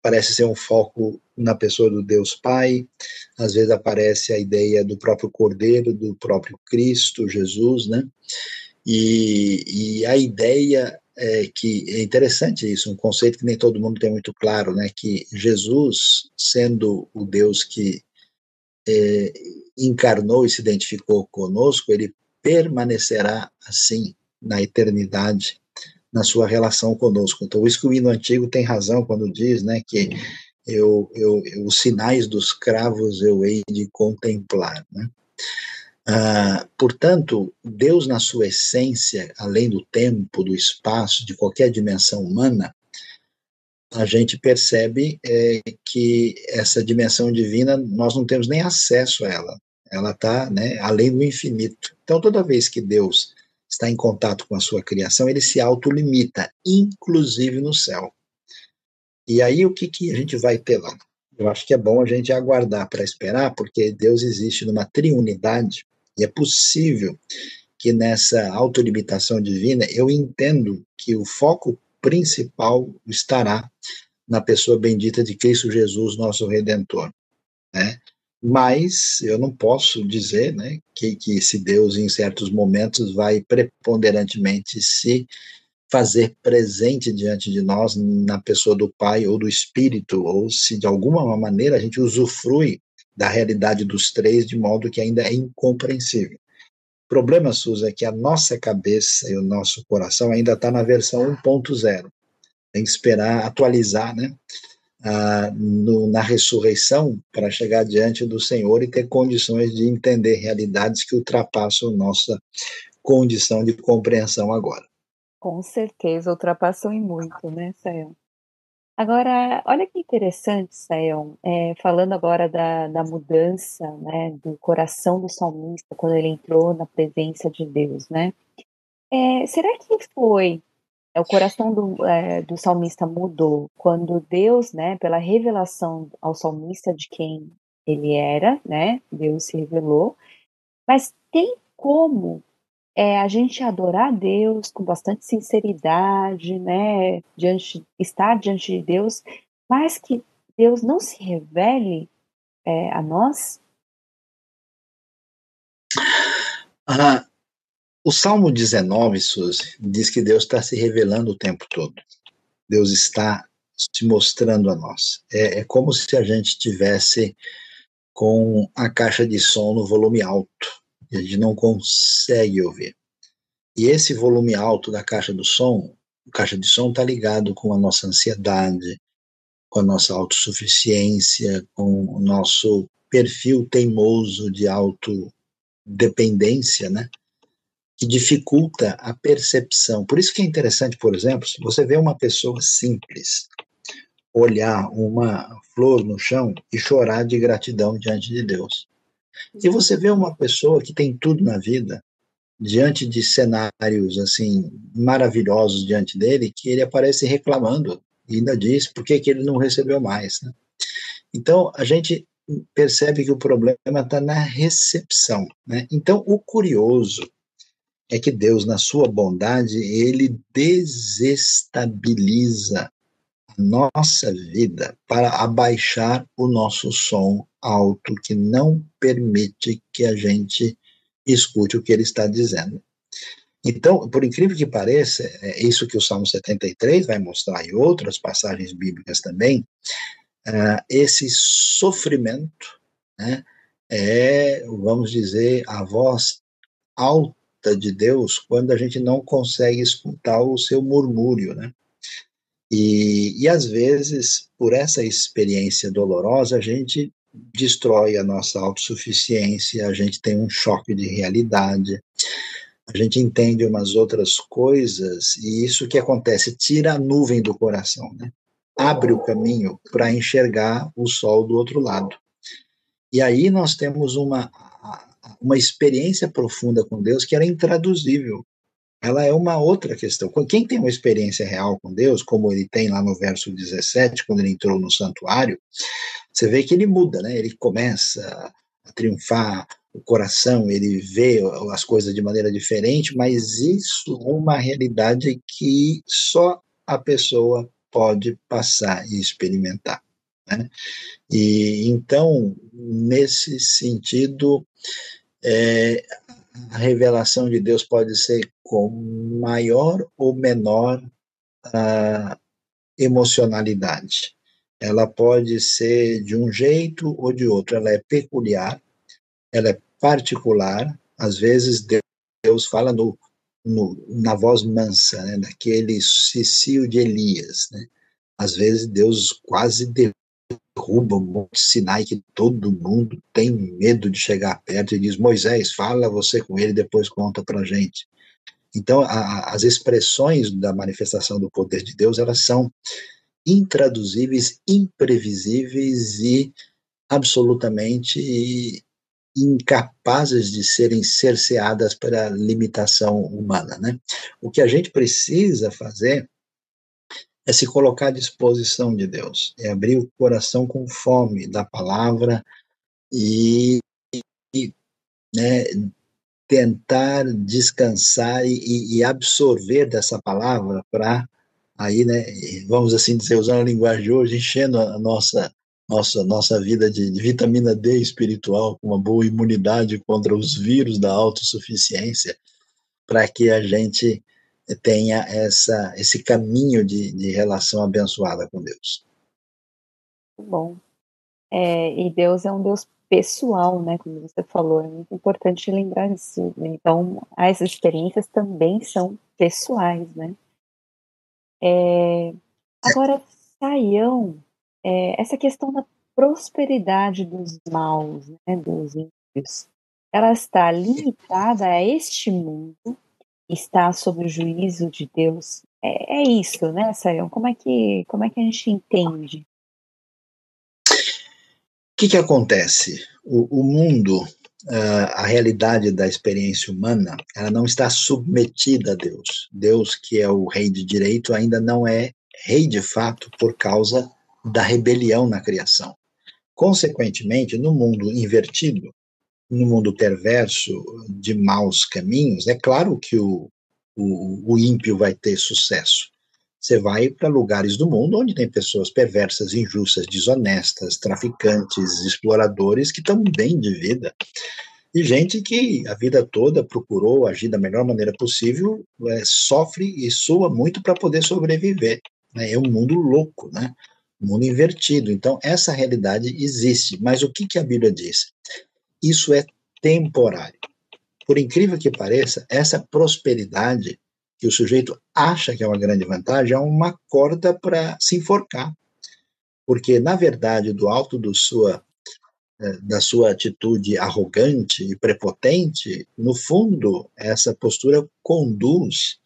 A: parece ser um foco na pessoa do Deus Pai, às vezes aparece a ideia do próprio Cordeiro, do próprio Cristo, Jesus, né? E, e a ideia é que é interessante isso, um conceito que nem todo mundo tem muito claro, né? Que Jesus, sendo o Deus que é, encarnou e se identificou conosco, ele permanecerá assim na eternidade na sua relação conosco. Então, isso que o hino antigo tem razão quando diz, né, que eu, eu, eu os sinais dos cravos eu hei de contemplar, né? Ah, portanto, Deus, na sua essência, além do tempo, do espaço, de qualquer dimensão humana, a gente percebe é, que essa dimensão divina, nós não temos nem acesso a ela. Ela está né, além do infinito. Então, toda vez que Deus está em contato com a sua criação, ele se autolimita, inclusive no céu. E aí o que, que a gente vai ter lá? Eu acho que é bom a gente aguardar para esperar, porque Deus existe numa triunidade, e é possível que nessa autolimitação divina eu entendo que o foco principal estará na pessoa bendita de Cristo Jesus, nosso Redentor. Né? mas eu não posso dizer né, que, que esse Deus, em certos momentos, vai preponderantemente se fazer presente diante de nós na pessoa do Pai ou do Espírito, ou se de alguma maneira a gente usufrui da realidade dos três de modo que ainda é incompreensível. O problema, Suza, é que a nossa cabeça e o nosso coração ainda está na versão 1.0. Tem que esperar atualizar, né? ah, no, na ressurreição para chegar diante do Senhor e ter condições de entender realidades que ultrapassam nossa condição de compreensão agora.
B: Com certeza, ultrapassam e muito, né, Sayão? Agora, olha que interessante, Sayão, é, falando agora da, da mudança né, do coração do salmista quando ele entrou na presença de Deus, né? É, será que foi é, o coração do, é, do salmista mudou quando Deus, né, pela revelação ao salmista de quem ele era, né, Deus se revelou, mas tem como é, a gente adorar Deus com bastante sinceridade, né, diante, estar diante de Deus, mas que Deus não se revele é, a nós?
A: Ah, o Salmo 19, Suzy, diz que Deus está se revelando o tempo todo. Deus está se mostrando a nós. É, é como se a gente tivesse com a caixa de som no volume alto e a gente não consegue ouvir. E esse volume alto da caixa do som, caixa de som está ligado com a nossa ansiedade, com a nossa autossuficiência, com o nosso perfil teimoso de autodependência, né? que dificulta a percepção. Por isso que é interessante, por exemplo, se você vê uma pessoa simples olhar uma flor no chão e chorar de gratidão diante de Deus. E você vê uma pessoa que tem tudo na vida, diante de cenários assim maravilhosos diante dele, que ele aparece reclamando e ainda diz por que, que ele não recebeu mais. Né? Então, a gente percebe que o problema está na recepção. Né? Então, o curioso é que Deus, na sua bondade, ele desestabiliza a nossa vida para abaixar o nosso som alto, que não permite que a gente escute o que ele está dizendo. Então, por incrível que pareça, é isso que o Salmo 73 vai mostrar e outras passagens bíblicas também, uh, esse sofrimento né, é, vamos dizer, a voz alta de Deus quando a gente não consegue escutar o seu murmúrio, né? E, e às vezes, por essa experiência dolorosa, a gente destrói a nossa autossuficiência, a gente tem um choque de realidade, a gente entende umas outras coisas, e isso que acontece, tira a nuvem do coração, né? abre o caminho para enxergar o sol do outro lado. E aí nós temos uma uma experiência profunda com Deus que era intraduzível. Ela é uma outra questão. Quem tem uma experiência real com Deus, como ele tem lá no verso 17, quando ele entrou no santuário, você vê que ele muda, né? Ele começa a triunfar, o coração, ele vê as coisas de maneira diferente, mas isso é uma realidade que só a pessoa pode passar e experimentar. Né? E então, nesse sentido, é, a revelação de Deus pode ser com maior ou menor uh, emocionalidade. Ela pode ser de um jeito ou de outro, ela é peculiar, ela é particular, às vezes Deus fala no, no, na voz mansa, né, naquele cicio de Elias, né? Às vezes Deus quase derruba um monte Sinai que todo mundo tem medo de chegar perto e diz, Moisés, fala você com ele, depois conta pra gente. Então, a, as expressões da manifestação do poder de Deus, elas são intraduzíveis, imprevisíveis e absolutamente incapazes de serem cerceadas pela limitação humana, né? O que a gente precisa fazer é se colocar à disposição de Deus, é abrir o coração com fome da palavra e, e né, tentar descansar e, e, absorver dessa palavra para aí, né, vamos assim dizer, usando a linguagem de hoje, enchendo a nossa nossa nossa vida de, de vitamina D espiritual, com uma boa imunidade contra os vírus da autossuficiência, para que a gente tenha essa, esse caminho de, de relação abençoada com Deus.
B: Bom. É, e Deus é um Deus pessoal, né? Como você falou, é muito importante lembrar disso. Né? Então, as experiências também são pessoais, né? É, agora, Saião, é, essa questão da prosperidade dos maus, né, dos ímpios, ela está limitada a este mundo está sob o juízo de Deus. É, é isso, né, Sayão? Como é que como é que a gente entende?
A: O que, que acontece? O, o mundo, uh, a realidade da experiência humana, ela não está submetida a Deus. Deus, que é o rei de direito, ainda não é rei de fato por causa da rebelião na criação. Consequentemente, no mundo invertido, no mundo perverso de maus caminhos, é claro que o, o, o ímpio vai ter sucesso. Você vai para lugares do mundo onde tem pessoas perversas, injustas, desonestas, traficantes, exploradores que estão bem de vida. E gente que a vida toda procurou agir da melhor maneira possível, é, sofre e sua muito para poder sobreviver. Né? É um mundo louco, né? um mundo invertido. Então, essa realidade existe. Mas o que, que a Bíblia diz? Isso é temporário. Por incrível que pareça, essa prosperidade que o sujeito acha que é uma grande vantagem é uma corda para se enforcar. Porque, na verdade, do alto do sua, eh, da sua atitude arrogante e prepotente, no fundo, essa postura conduz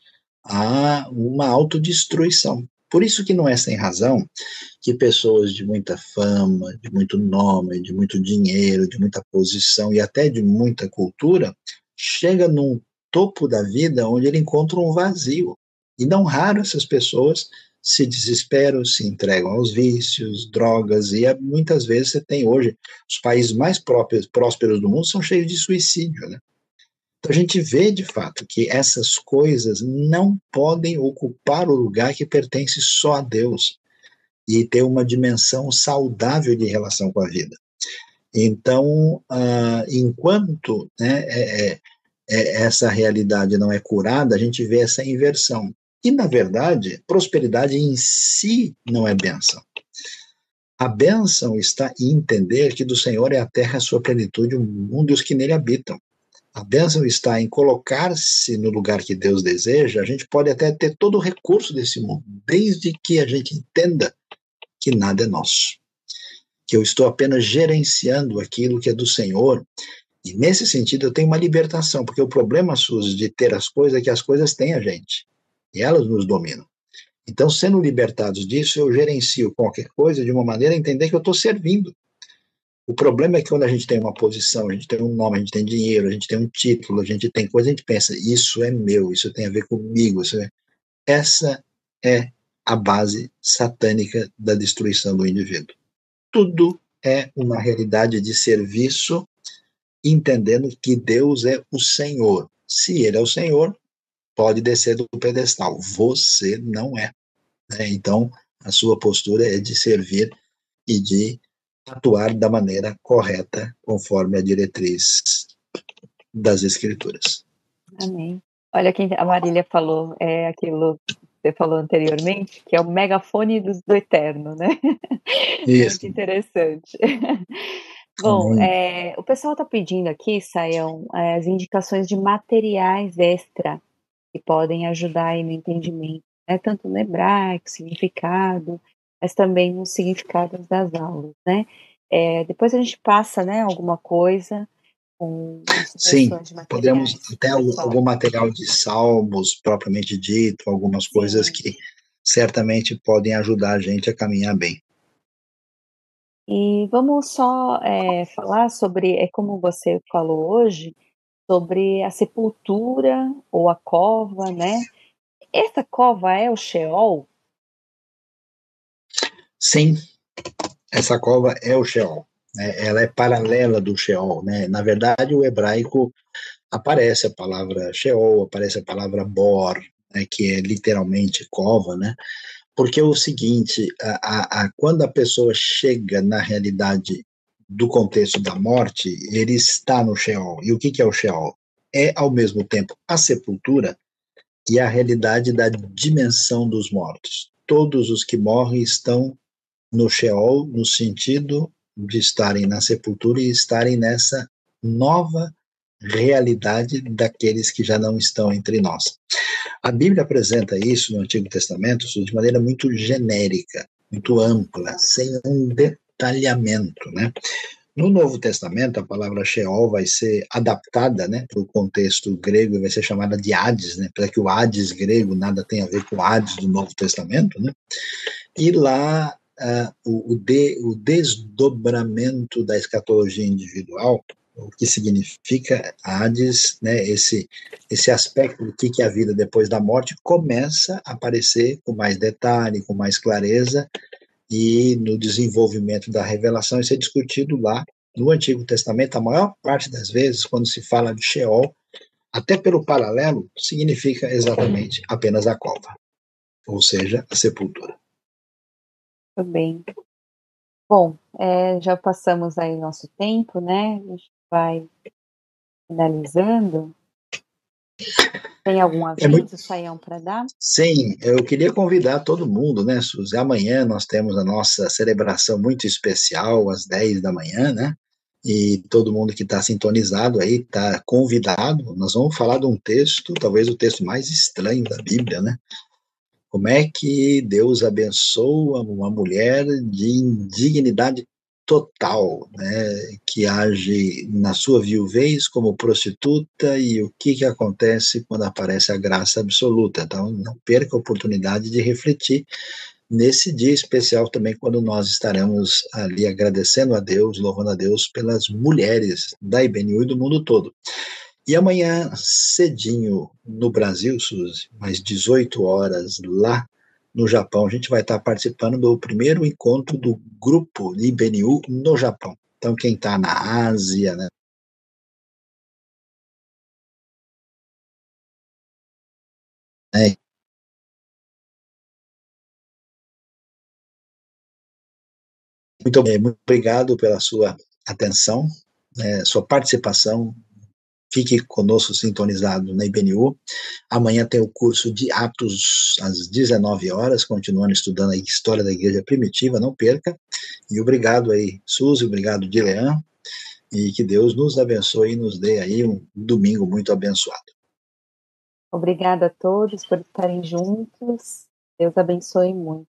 A: a uma autodestruição. Por isso que não é sem razão que pessoas de muita fama, de muito nome, de muito dinheiro, de muita posição e até de muita cultura, chega num topo da vida onde ele encontra um vazio. E não raro essas pessoas se desesperam, se entregam aos vícios, drogas, e é, muitas vezes você tem hoje, os países mais próprios, prósperos do mundo são cheios de suicídio, né? Então a gente vê de fato que essas coisas não podem ocupar o lugar que pertence só a Deus e ter uma dimensão saudável de relação com a vida. Então, uh, enquanto né, é, é, é, essa realidade não é curada, a gente vê essa inversão. E, na verdade, prosperidade em si não é bênção. A bênção está em entender que do Senhor é a terra, a sua plenitude, o mundo e os que nele habitam. A bênção está em colocar-se no lugar que Deus deseja. A gente pode até ter todo o recurso desse mundo, desde que a gente entenda que nada é nosso. Que eu estou apenas gerenciando aquilo que é do Senhor. E nesse sentido eu tenho uma libertação, porque o problema, Suzy, de ter as coisas é que as coisas têm a gente. E elas nos dominam. Então, sendo libertados disso, eu gerencio qualquer coisa de uma maneira a entender que eu estou servindo. O problema é que quando a gente tem uma posição, a gente tem um nome, a gente tem dinheiro, a gente tem um título, a gente tem coisa, a gente pensa, isso é meu, isso tem a ver comigo. É... Essa é a base satânica da destruição do indivíduo. Tudo é uma realidade de serviço, entendendo que Deus é o Senhor. Se Ele é o Senhor, pode descer do pedestal. Você não é. Né? Então, a sua postura é de servir e de atuar da maneira correta, conforme a diretriz das Escrituras.
B: Amém. Olha quem a Marília falou, é aquilo que você falou anteriormente, que é o megafone do, do eterno, né? *laughs* Isso. Muito interessante. *laughs* Bom, é, o pessoal está pedindo aqui, Saião, é, as indicações de materiais extra que podem ajudar aí no entendimento, né? tanto no hebraico, significado, mas também nos significados das aulas, né? É, depois a gente passa, né, alguma coisa com
A: Sim, podemos até algum material de salmos propriamente dito, algumas Sim. coisas que certamente podem ajudar a gente a caminhar bem.
B: E vamos só é, falar sobre, é como você falou hoje, sobre a sepultura ou a cova, né? Essa cova é o Sheol?
A: Sim, essa cova é o Sheol. Né? Ela é paralela do Sheol. Né? Na verdade, o hebraico aparece a palavra Sheol, aparece a palavra Bor, né? que é literalmente cova, né? Porque é o seguinte, a, a, a, quando a pessoa chega na realidade do contexto da morte, ele está no Sheol. E o que, que é o Sheol? É, ao mesmo tempo, a sepultura e a realidade da dimensão dos mortos. Todos os que morrem estão no Sheol, no sentido de estarem na sepultura e estarem nessa nova realidade daqueles que já não estão entre nós. A Bíblia apresenta isso no Antigo Testamento de maneira muito genérica, muito ampla, sem um detalhamento, né? No Novo Testamento, a palavra Sheol vai ser adaptada né, para o contexto grego e vai ser chamada de Hades, né, para que o Hades grego nada tenha a ver com o Hades do Novo Testamento. Né, e lá uh, o, de, o desdobramento da escatologia individual, o que significa Hades, né, esse, esse aspecto do que é a vida depois da morte, começa a aparecer com mais detalhe, com mais clareza, e no desenvolvimento da revelação, isso é discutido lá no Antigo Testamento, a maior parte das vezes, quando se fala de Sheol, até pelo paralelo, significa exatamente apenas a cova, ou seja, a sepultura.
B: Muito bem. Bom, é, já passamos aí nosso tempo, né? A gente vai finalizando. Tem algum aviso, é muito... Saião, para dar?
A: Sim, eu queria convidar todo mundo, né, Suzy? Amanhã nós temos a nossa celebração muito especial, às 10 da manhã, né? E todo mundo que está sintonizado aí está convidado. Nós vamos falar de um texto, talvez o texto mais estranho da Bíblia, né? Como é que Deus abençoa uma mulher de indignidade total, né, que age na sua viuvez como prostituta e o que, que acontece quando aparece a graça absoluta. Então, não perca a oportunidade de refletir nesse dia especial também, quando nós estaremos ali agradecendo a Deus, louvando a Deus pelas mulheres da IBNU e do mundo todo. E amanhã, cedinho, no Brasil, Suzy, mais 18 horas lá no Japão, a gente vai estar participando do primeiro encontro do grupo IBNU no Japão. Então, quem está na Ásia, né, Muito, muito obrigado pela sua atenção, é, sua participação Fique conosco sintonizado na IBNU. Amanhã tem o curso de Atos às 19 horas, continuando estudando a história da igreja primitiva, não perca. E obrigado aí, Suzy, obrigado, Dilean, e que Deus nos abençoe e nos dê aí um domingo muito abençoado.
B: Obrigada a todos por estarem juntos. Deus abençoe muito.